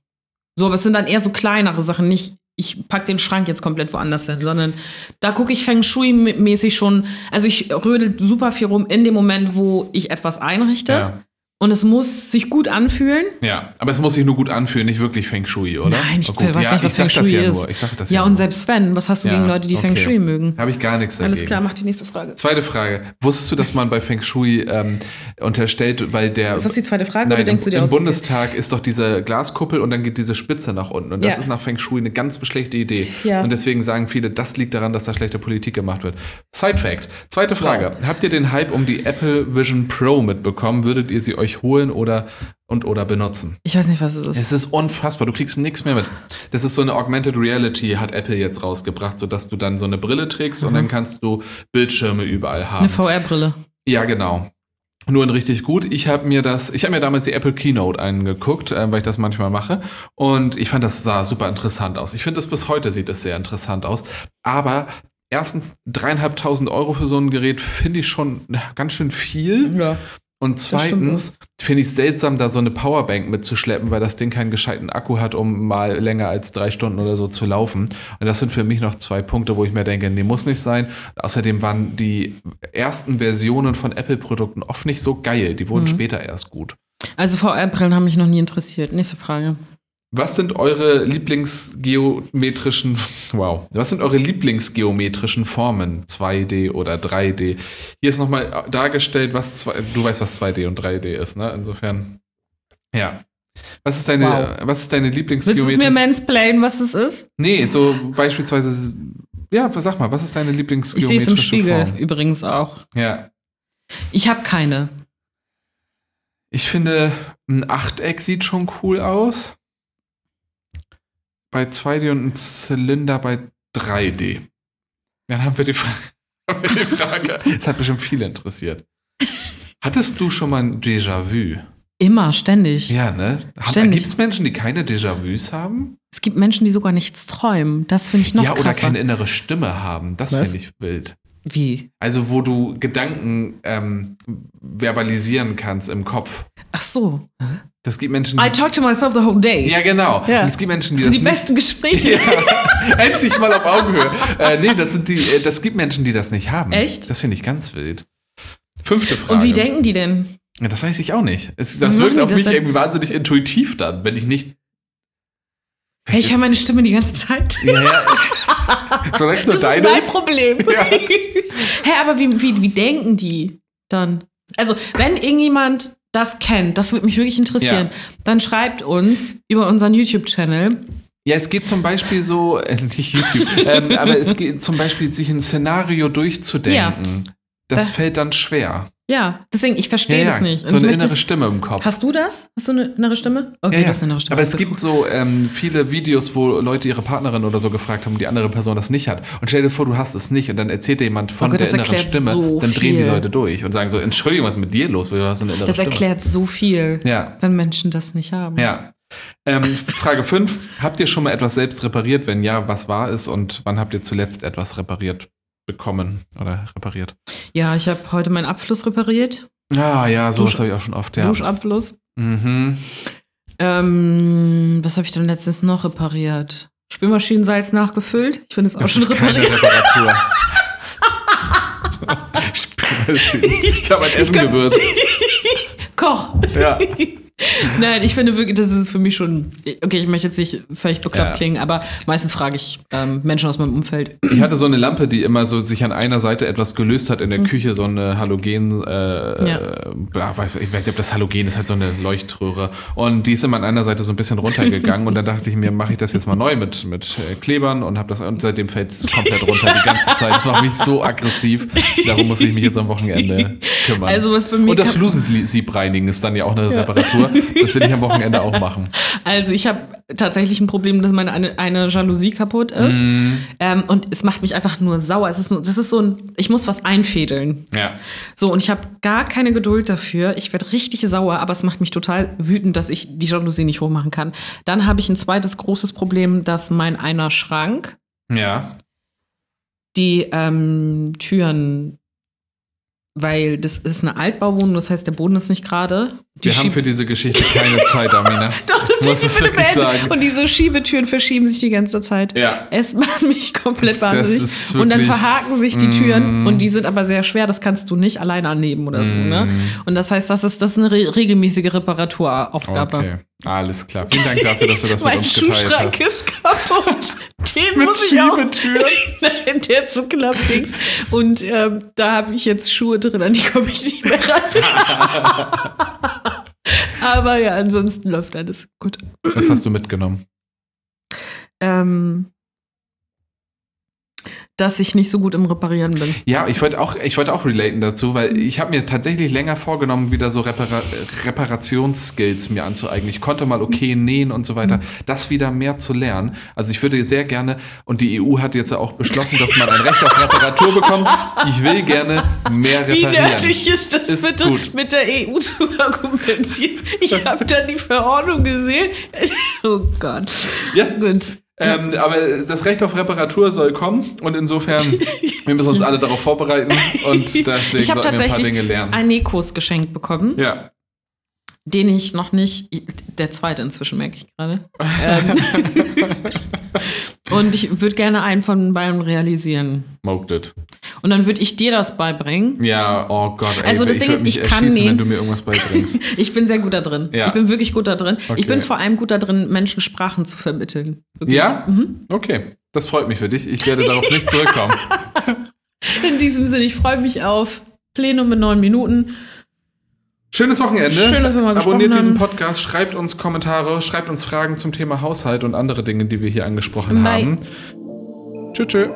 So, aber es sind dann eher so kleinere Sachen, nicht ich pack den Schrank jetzt komplett woanders hin, sondern da gucke ich Feng Shui-mäßig schon, also ich rödel super viel rum in dem Moment, wo ich etwas einrichte. Ja. Und es muss sich gut anfühlen. ja, aber es muss sich nur gut anfühlen, nicht wirklich Feng Shui, oder? Nein, ich gut. weiß ja, nicht, was ich sag Feng das Shui ja ist. Nur. Ich sag das Ja, ja, und nur. selbst wenn, was hast du Ja, gegen Leute, die Feng okay. Shui mögen? Habe ich gar nichts dagegen. Alles klar, mach die nächste Frage. Zweite Frage. Wusstest du, dass man bei Feng Shui ähm, unterstellt, weil der. Ist das die zweite Frage Nein, oder denkst im, du dir im aus? Okay. Bundestag ist doch diese Glaskuppel und dann geht diese Spitze nach unten. Und das ist nach Feng Shui eine ganz schlechte Idee. Ja. Und deswegen sagen viele, das liegt daran, dass da schlechte Politik gemacht wird. Side Fact. Zweite Frage. Habt ihr den Hype um die Apple Vision Pro mitbekommen? Würdet ihr sie euch holen oder und oder benutzen? Ich weiß nicht, was es ist. Es ist unfassbar, du kriegst nichts mehr mit. Das ist so eine Augmented Reality, hat Apple jetzt rausgebracht, sodass du dann so eine Brille trägst und dann kannst du Bildschirme überall haben. Eine VR-Brille. Ja, genau. Nur in richtig gut. Ich habe mir das, ich habe mir damals die Apple Keynote angeguckt, äh, weil ich das manchmal mache. Und ich fand, das sah super interessant aus. Ich finde, das bis heute sieht es sehr interessant aus. Aber erstens, dreieinhalbtausend Euro für so ein Gerät finde ich schon ganz schön viel. Ja. Und zweitens finde ich es seltsam, da so eine Powerbank mitzuschleppen, weil das Ding keinen gescheiten Akku hat, um mal länger als drei Stunden oder so zu laufen. Und das sind für mich noch zwei Punkte, wo ich mir denke, nee, muss nicht sein. Außerdem waren die ersten Versionen von Apple-Produkten oft nicht so geil. Die Mhm. wurden später erst gut. Also VR-Brillen haben mich noch nie interessiert. Nächste Frage. Was sind eure Lieblingsgeometrischen, wow, was sind eure Lieblingsgeometrischen Formen? 2D oder 3D? Hier ist nochmal dargestellt, was, zwei, du weißt, was 2D und 3D ist, ne? Insofern, ja. Was ist deine, Wow. was ist deine Willst du Lieblingsgeometrie? mir mansplainen, was es ist? nee, so beispielsweise, ja, sag mal, was ist deine Ich Lieblingsgeometrische sehe es im Spiegel Form? übrigens auch. Ja. Ich habe keine. Ich finde, ein Achteck sieht schon cool aus. Bei 2D und ein Zylinder bei 3D. Dann haben wir die, Fra haben wir die Frage. Das hat bestimmt viele interessiert. Hattest du schon mal ein Déjà-vu? Immer, ständig. Ja, ne? Ständig. Gibt es Menschen, die keine Déjà-vus haben? Es gibt Menschen, die sogar nichts träumen. Das finde ich noch ja, oder krasser. keine innere Stimme haben. Das finde ich wild. Wie? Also, wo du Gedanken ähm, verbalisieren kannst im Kopf. Ach so. Das gibt Menschen, die. I talk to myself the whole day. ja, genau. Ja. Und es gibt Menschen, die das sind die nicht besten Gespräche. Ja, endlich mal auf Augenhöhe. Äh, nee, das sind die, äh, das gibt Menschen, die das nicht haben. Echt? Das finde ich ganz wild. Fünfte Frage. Und wie denken die denn? Ja, das weiß ich auch nicht. Es, das wirkt auf das mich irgendwie wahnsinnig intuitiv dann, wenn ich nicht. Hey, ich höre meine Stimme die ganze Zeit. Ja, ja. Nur Das ist deine mein ist. Problem. Ja. Hä, aber wie, wie, wie denken die dann? Also, wenn irgendjemand das kennt, das würde mich wirklich interessieren, Ja. dann schreibt uns über unseren YouTube-Channel. Ja, es geht zum Beispiel so, äh, nicht YouTube, ähm, aber es geht zum Beispiel, sich ein Szenario durchzudenken. Das Da- fällt dann schwer. Ja, deswegen, ich verstehe das nicht. Und So eine möchte- innere Stimme im Kopf. Hast du das? Hast du eine innere Stimme? Okay, Ja, ja. du hast eine innere Stimme. Aber es gibt so ähm, viele Videos, wo Leute ihre Partnerin oder so gefragt haben, die andere Person das nicht hat. Und stell dir vor, du hast es nicht und dann erzählt dir jemand von Oh Gott, der das inneren Stimme. so dann drehen die viel. Leute durch und sagen so, Entschuldigung, was ist mit dir los? Du hast eine innere Das Stimme. erklärt so viel, Ja, wenn Menschen das nicht haben. ja. Ähm, Frage 5. Habt ihr schon mal etwas selbst repariert? Wenn ja, was war es und wann habt ihr zuletzt etwas repariert bekommen oder repariert? Ja, ich habe heute meinen Abfluss repariert. Ah ja, Dusch- habe ich auch schon oft, ja. Duschabfluss. Mhm. Ähm, was habe ich denn letztens noch repariert? Spülmaschinensalz nachgefüllt. Ich finde es auch Das schon ist keine repariert. Reparatur. Ich habe ein Essen gewürzt. Koch. Ja. Nein, ich finde wirklich, das ist für mich schon. Okay, ich möchte jetzt nicht völlig bekloppt Ja. klingen, aber meistens frage ich ähm, Menschen aus meinem Umfeld. Ich hatte so eine Lampe, die immer so sich an einer Seite etwas gelöst hat in der Küche, so eine Halogen, äh, Mhm. Ja. ja. ich weiß nicht, ob das Halogen ist, halt so eine Leuchtröhre. Und die ist immer an einer Seite so ein bisschen runtergegangen und dann dachte ich mir, mache ich das jetzt mal neu mit, mit äh, Klebern und habe das und seitdem fällt es komplett runter die ganze Zeit. Das macht mich so aggressiv. Darum muss ich mich jetzt am Wochenende kümmern. Also, was bei mir und das Flusensieb reinigen ist dann ja auch eine Reparatur. Das will ich am Wochenende auch machen. Also ich habe tatsächlich ein Problem, dass meine eine, eine Jalousie kaputt ist. Mhm. Ähm, und es macht mich einfach nur sauer. Es ist nur, das ist so ein, ich muss was einfädeln. Ja. So, und ich habe gar keine Geduld dafür. Ich werde richtig sauer, aber es macht mich total wütend, dass ich die Jalousie nicht hochmachen kann. Dann habe ich ein zweites großes Problem, dass mein einer Schrank Ja. die ähm, Türen, weil das ist eine Altbauwohnung, das heißt, der Boden ist nicht gerade. Die Wir haben für diese Geschichte keine Zeit, Amina. Doch, ich muss es bitte beenden. sagen. Und diese Schiebetüren verschieben sich die ganze Zeit. Ja. Es macht mich komplett wahnsinnig. ist und dann verhaken sich die Türen Mm. und die sind aber sehr schwer, das kannst du nicht alleine annehmen oder so, ne? Mm. Und das heißt, das ist, das ist eine re regelmäßige Reparaturaufgabe. Okay, alles klar. Vielen Dank dafür, dass du das mit Mein uns geteilt Schuhschrank hast. ist kaputt. Den Mit muss ich auch. Schiebetüren? Nein, der zu Klappdings. Und ähm, da habe ich jetzt Schuhe drin, an die komme ich nicht mehr ran. Aber ja, ansonsten läuft alles gut. Was hast du mitgenommen? Ähm, dass ich nicht so gut im Reparieren bin. Ja, ich wollte auch, ich wollte auch relaten dazu, weil ich habe mir tatsächlich länger vorgenommen, wieder so Repara Reparationsskills mir anzueignen. Ich konnte mal okay nähen und so weiter. Das wieder mehr zu lernen. Also ich würde sehr gerne, und die EU hat jetzt auch beschlossen, dass man ein Recht auf Reparatur bekommt. Ich will gerne mehr Wie reparieren. nötig ist das Ist bitte, gut. mit der EU zu argumentieren? Ich habe dann die Verordnung gesehen. Oh Gott. Ja. Gut. Ähm, aber das Recht auf Reparatur soll kommen und insofern, wir müssen uns alle darauf vorbereiten und deswegen ich sollten wir ein paar tatsächlich Dinge lernen. einen Nähkurs geschenkt bekommen, Ja. den ich noch nicht, der zweite inzwischen merke ich gerade. Ähm, und ich würde gerne einen von beiden realisieren. Smoked it. Und dann würde ich dir das beibringen. Ja, oh Gott, ey, Also das Ding ist, ich kann erschießen, wenn du mir irgendwas beibringst. Ich bin sehr gut da drin. Ja. Ich bin wirklich gut da drin. Okay. Ich bin vor allem gut da drin, Menschen Sprachen zu vermitteln. Wirklich. Ja? Mhm. Okay, das freut mich für dich. Ich werde darauf nicht zurückkommen. In diesem Sinne, ich freue mich auf Plenum in neun Minuten. Schönes Wochenende. Schön, dass wir mal gesprochen Abonniert diesen haben. Podcast, schreibt uns Kommentare, schreibt uns Fragen zum Thema Haushalt und andere Dinge, die wir hier angesprochen Bye. haben. Tschüss. tschüss.